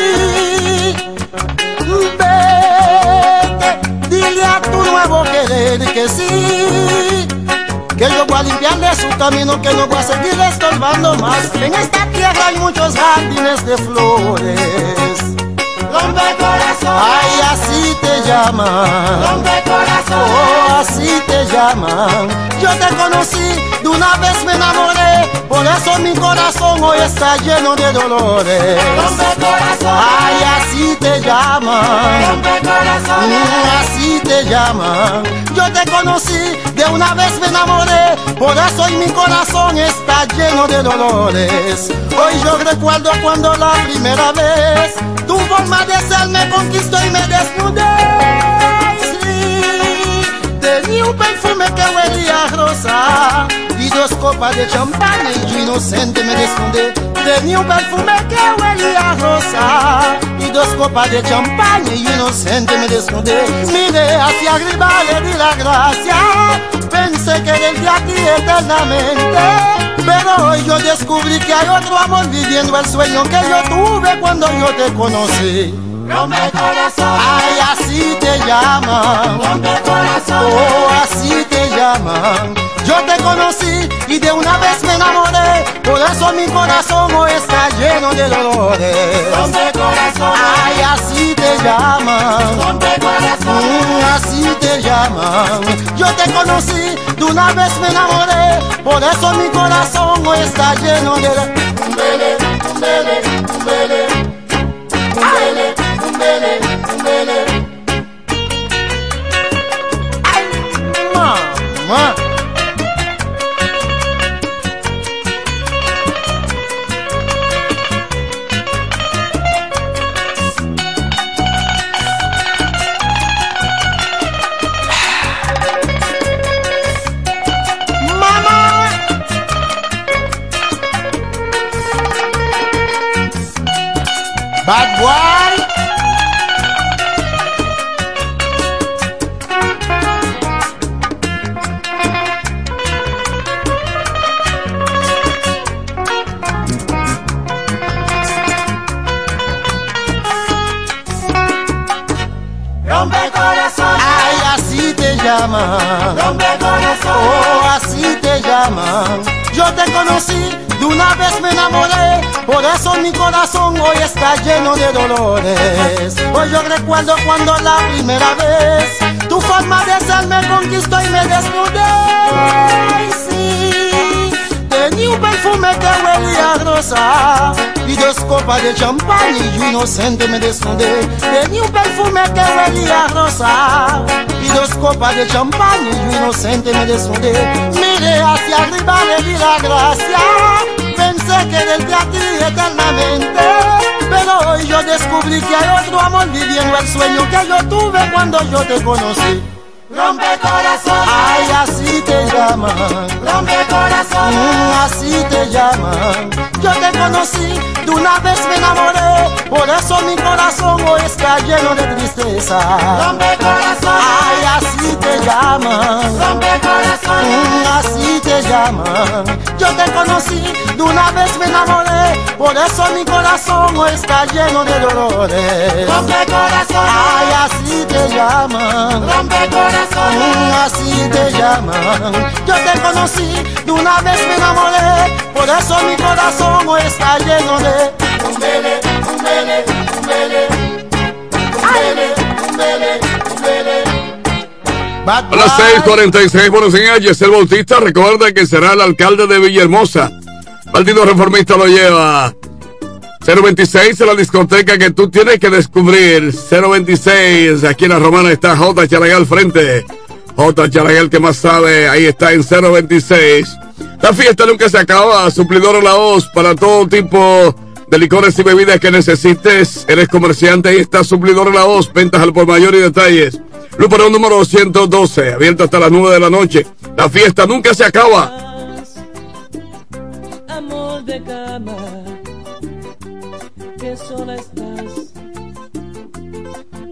Vete, dile a tu nuevo querer que sí. Que yo voy a limpiarle su camino, que no voy a seguir estorbando más. En esta tierra hay muchos jardines de flores. Rompe corazón. Ay, así te llaman. Rompe corazón. Oh, así te llaman. Yo te conocí, de una vez me enamoré. Por eso mi corazón hoy está lleno de dolores. Rompe corazón. Ay, así te llaman. Rompe corazón. así te llaman. Yo te conocí, de una vez me enamoré. Por eso hoy mi corazón está lleno de dolores. Hoy yo recuerdo cuando la primera vez forma de ser me conquistó y me desnudé. Sí, tenía un perfume que huelía a rosa y dos copas de champán y yo inocente me desnudé. Tenía un perfume que huelía a rosa y dos copas de champán y yo inocente me desnudé. Miré hacia arriba, le di la gracia. Pensé que desde aquí eternamente. Pero hoy yo descubrí que hay otro amor viviendo el sueño que yo tuve cuando yo te conocí. Rompe corazón. Ay, así te llaman. Rompe corazón. Oh, así te llaman. Yo te conocí y de una vez me enamoré. Por eso mi corazón hoy está lleno de dolores. Rompe corazón. Ay, así te llaman. Rompe corazón. así te llaman. Yo te conocí, de una vez me enamoré. Por eso mi corazón hoy está lleno de Umbele, umbele, umbele. Umbele, umbele, umbele. irmã. Bad boy! Llaman. Rompe corazón. Oh, así te llaman. Yo te conocí, de una vez me enamoré, por eso mi corazón hoy está lleno de dolores. Hoy yo recuerdo cuando la primera vez tu forma de ser me conquistó y me desnudé. Tenía un perfume que huelía a rosa y dos copas de champán y yo inocente me desnudé. Tenía un perfume que huelía a rosa y dos copas de champán y yo inocente me desnudé. Miré hacia arriba, le di la gracia, pensé que desde aquí eternamente. Pero hoy yo descubrí que hay otro amor viviendo el sueño que yo tuve cuando yo te conocí. Rompe corazón, ay así te llaman. Rompe corazón, así te llaman. Yo te conocí, de una vez me enamoré, por eso mi corazón hoy está lleno de tristeza. Rompe corazón, ay así te llaman. Rompe corazón, llaman. Yo te conocí, de una vez me enamoré, por eso mi corazón está lleno de dolores. Rompe corazón, ay así te llaman. Rompe corazón, así te llaman. Yo te conocí, de una vez me enamoré, por eso mi corazón está lleno de umbele, umbele, umbele, umbele, umbele, umbele. A las 6:46, buenos días, Yesel Bautista. Recuerda que será el alcalde de Villahermosa. Partido Reformista lo lleva. 026 en la discoteca que tú tienes que descubrir. 026, aquí en la romana está J. Chalagal al frente. J. Chalagal que más sabe, ahí está en 026. La fiesta nunca se acaba. Suplidor La Hoz para todo tipo de licores y bebidas que necesites. Eres comerciante, ahí está Suplidor La Hoz. Ventas al por mayor y detalles. Luperón número 212, abierto hasta las 9 de la noche. La fiesta nunca se acaba. amor de cama, que sola estás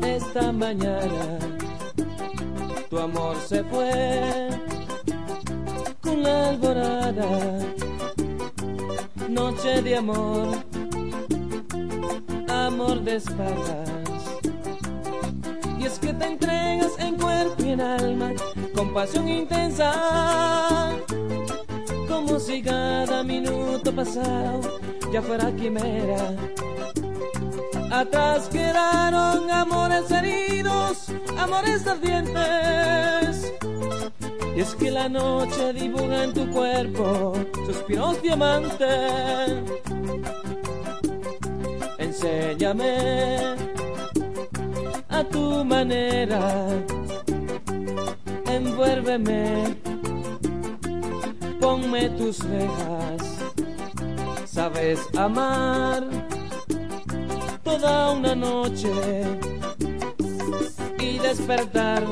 esta mañana. Tu amor se fue con la alborada, noche de amor, amor de espaldas. Y es que te entregas en cuerpo y en alma, con pasión intensa como si cada minuto pasado ya fuera quimera. Atrás quedaron amores heridos, amores ardientes. Y es que la noche dibuja en tu cuerpo suspiros diamantes. Enséñame a tu manera, envuélveme ponme tus rejas. Sabes amar toda una noche y despertar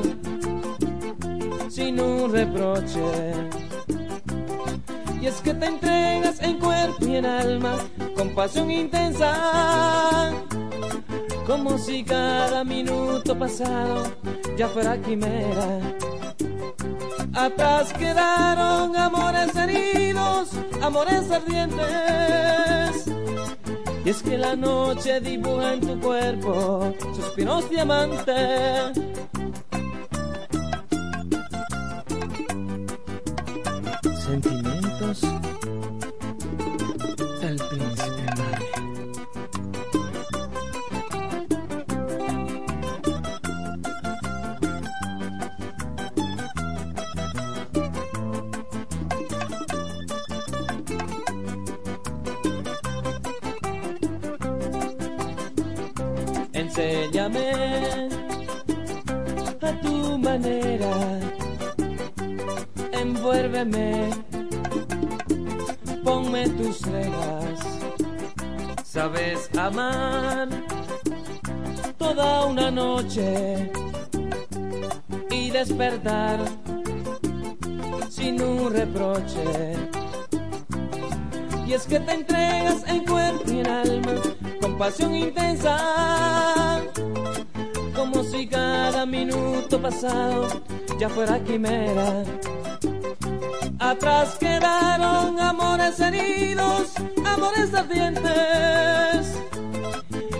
sin un reproche. Y es que te entregas en cuerpo y en alma con pasión intensa, como si cada minuto pasado ya fuera quimera. Atrás quedaron amores heridos, amores ardientes. Y es que la noche dibuja en tu cuerpo suspiros diamantes. Sentimientos del príncipe. Enséñame a tu manera, envuélveme, Sabes amar toda una noche y despertar sin un reproche. Y es que te entregas en cuerpo y en alma con pasión intensa, como si cada minuto pasado ya fuera quimera. Atrás quedaron amores heridos, amores ardientes.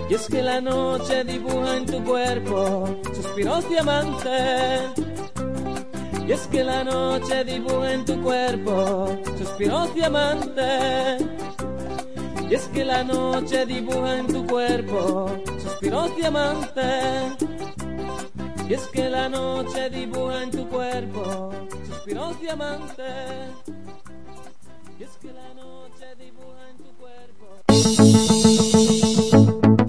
Y es que la noche dibuja en tu cuerpo suspiros diamantes. Y es que la noche dibuja en tu cuerpo suspiros diamante. Y es que la noche dibuja en tu cuerpo suspiros diamante. Y es que la noche dibuja en tu cuerpo suspiros diamante. Y es que la noche dibuja en tu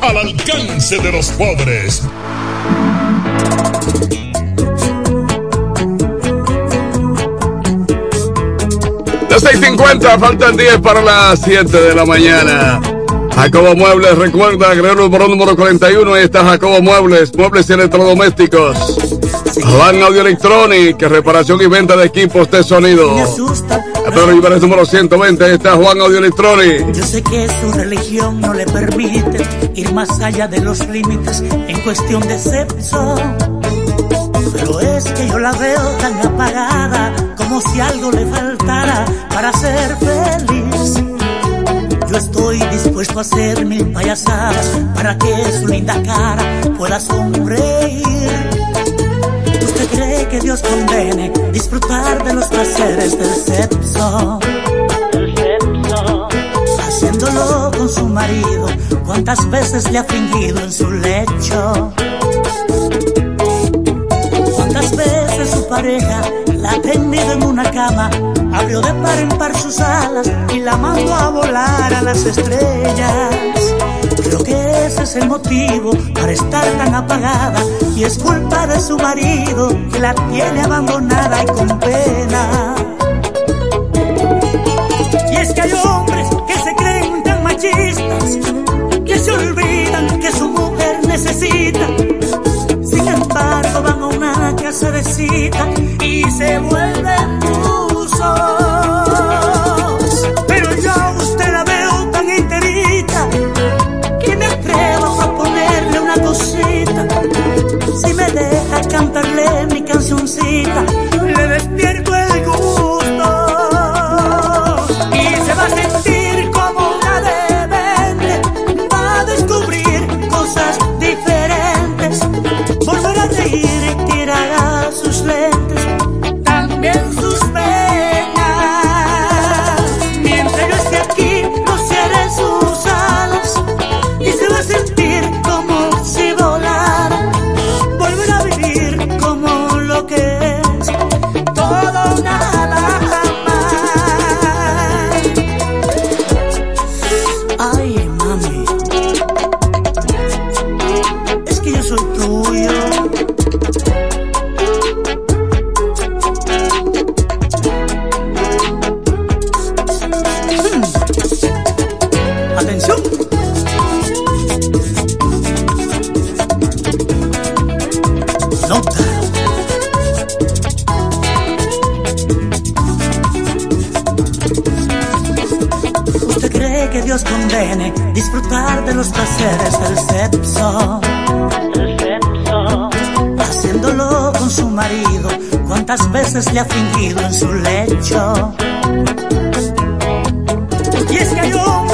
al alcance de los pobres. Las 6.50, faltan 10 para las 7 de la mañana. Jacobo Muebles, recuerda, Guerrero por número 41, ahí está Jacobo Muebles, muebles y electrodomésticos. Van Audio Electronic, reparación y venta de equipos de sonido. Pedro Ibares número 120, ahí está Juan Audio Electronic. Yo sé que su religión no le permite ir más allá de los límites en cuestión de sexo. Pero es que yo la veo tan apagada como si algo le faltara para ser feliz. Yo estoy dispuesto a hacer mil payasadas para que su linda cara pueda sonreír. ¿Usted cree que Dios condene disfrutar de los placeres del sexo? Haciéndolo con su marido, ¿cuántas veces le ha fingido en su lecho? ¿Cuántas veces su pareja la ha tendido en una cama? Abrió de par en par sus alas y la mandó a volar a las estrellas. Ese es el motivo para estar tan apagada y es culpa de su marido que la tiene abandonada y con pena. Y es que hay hombres que se creen tan machistas que se olvidan que su mujer necesita. Sin embargo, van a una casa de cita y se vuelven usos. Disfrutar de los placeres del sexo? Haciéndolo con su marido, ¿cuántas veces le ha fingido en su lecho? Y es que hay hombres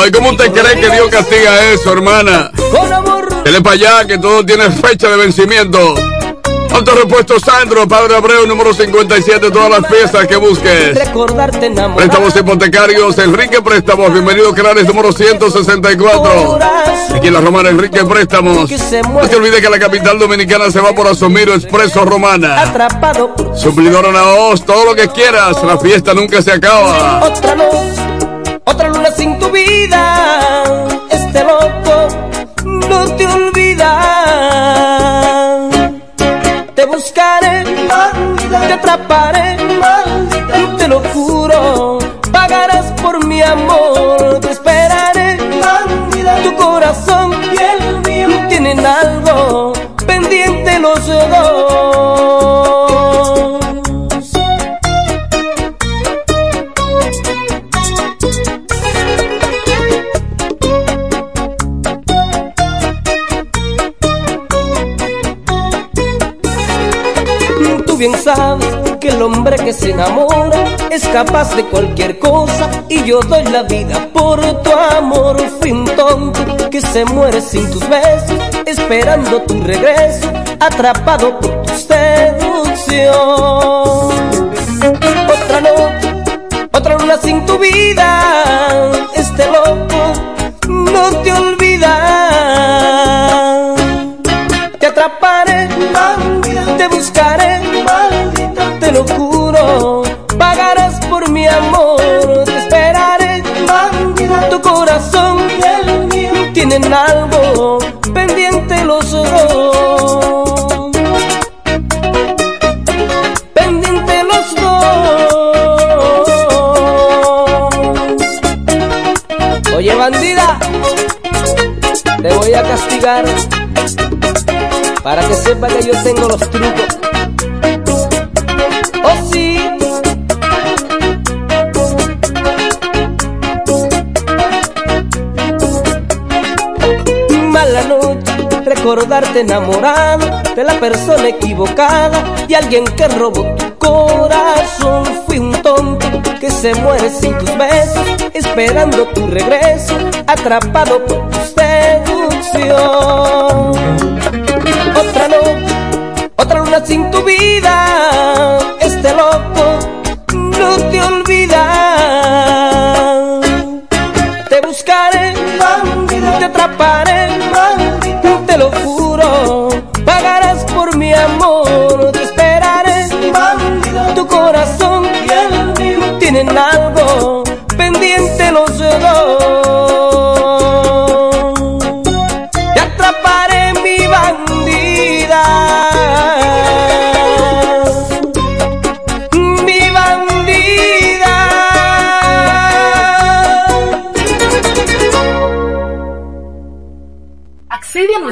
No, ¿y cómo usted cree que Dios castiga eso, hermana? con amor. Dele para allá que todo tiene fecha de vencimiento. Autorepuesto Sandro, Padre Abreu, número 57, todas las piezas que busques. Préstamos hipotecarios, Enrique Préstamos, bienvenido Clares, número 164. Aquí en la Romana, Enrique Préstamos. No te olvides que la capital dominicana se va por Asomiro Expreso Romana. Atrapado Suplidor a la hoz, todo lo que quieras, la fiesta nunca se acaba. Otra luna sin tu vida. Este loco no te olvida. Te buscaré, te atraparé, te lo juro. Pagarás por mi amor, es capaz de cualquier cosa y yo doy la vida por tu amor. Fui un tonto que se muere sin tus besos, esperando tu regreso, atrapado por tu seducción. Otra noche, otra luna sin tu vida, yo tengo los trucos. Oh sí. Mala noche, recordarte enamorado de la persona equivocada y alguien que robó tu corazón. Fui un tonto que se muere sin tus besos, esperando tu regreso, atrapado por tu seducción juro. Pagarás por mi amor, te esperaré. Tu corazón y el mío tienen algo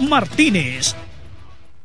Martínez.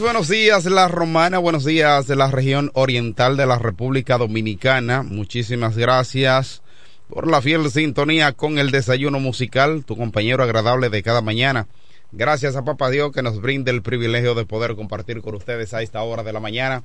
Buenos días La Romana, buenos días de la región oriental de la República Dominicana. Muchísimas gracias por la fiel sintonía con el desayuno musical, tu compañero agradable de cada mañana. Gracias a Papá Dios que nos brinde el privilegio de poder compartir con ustedes a esta hora de la mañana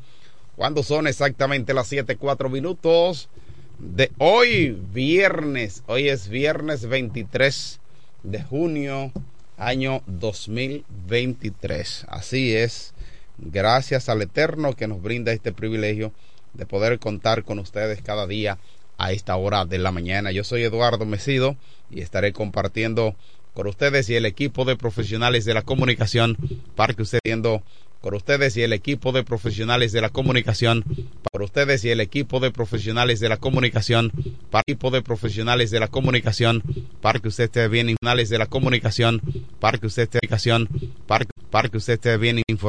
Cuando son exactamente las 7, 4 minutos de hoy, viernes. Hoy es viernes 23 de junio, año 2023. Así es. Gracias al Eterno que nos brinda este privilegio de poder contar con ustedes cada día a esta hora de la mañana. Yo soy Eduardo Mesido y estaré compartiendo con ustedes y el equipo de profesionales de la comunicación para que usted viendo por ustedes y el equipo de profesionales de la comunicación, por ustedes y el equipo de profesionales de la comunicación, para el equipo de profesionales de la comunicación, para que usted esté bien de la comunicación, para que usted esté para, para que usted esté bien informado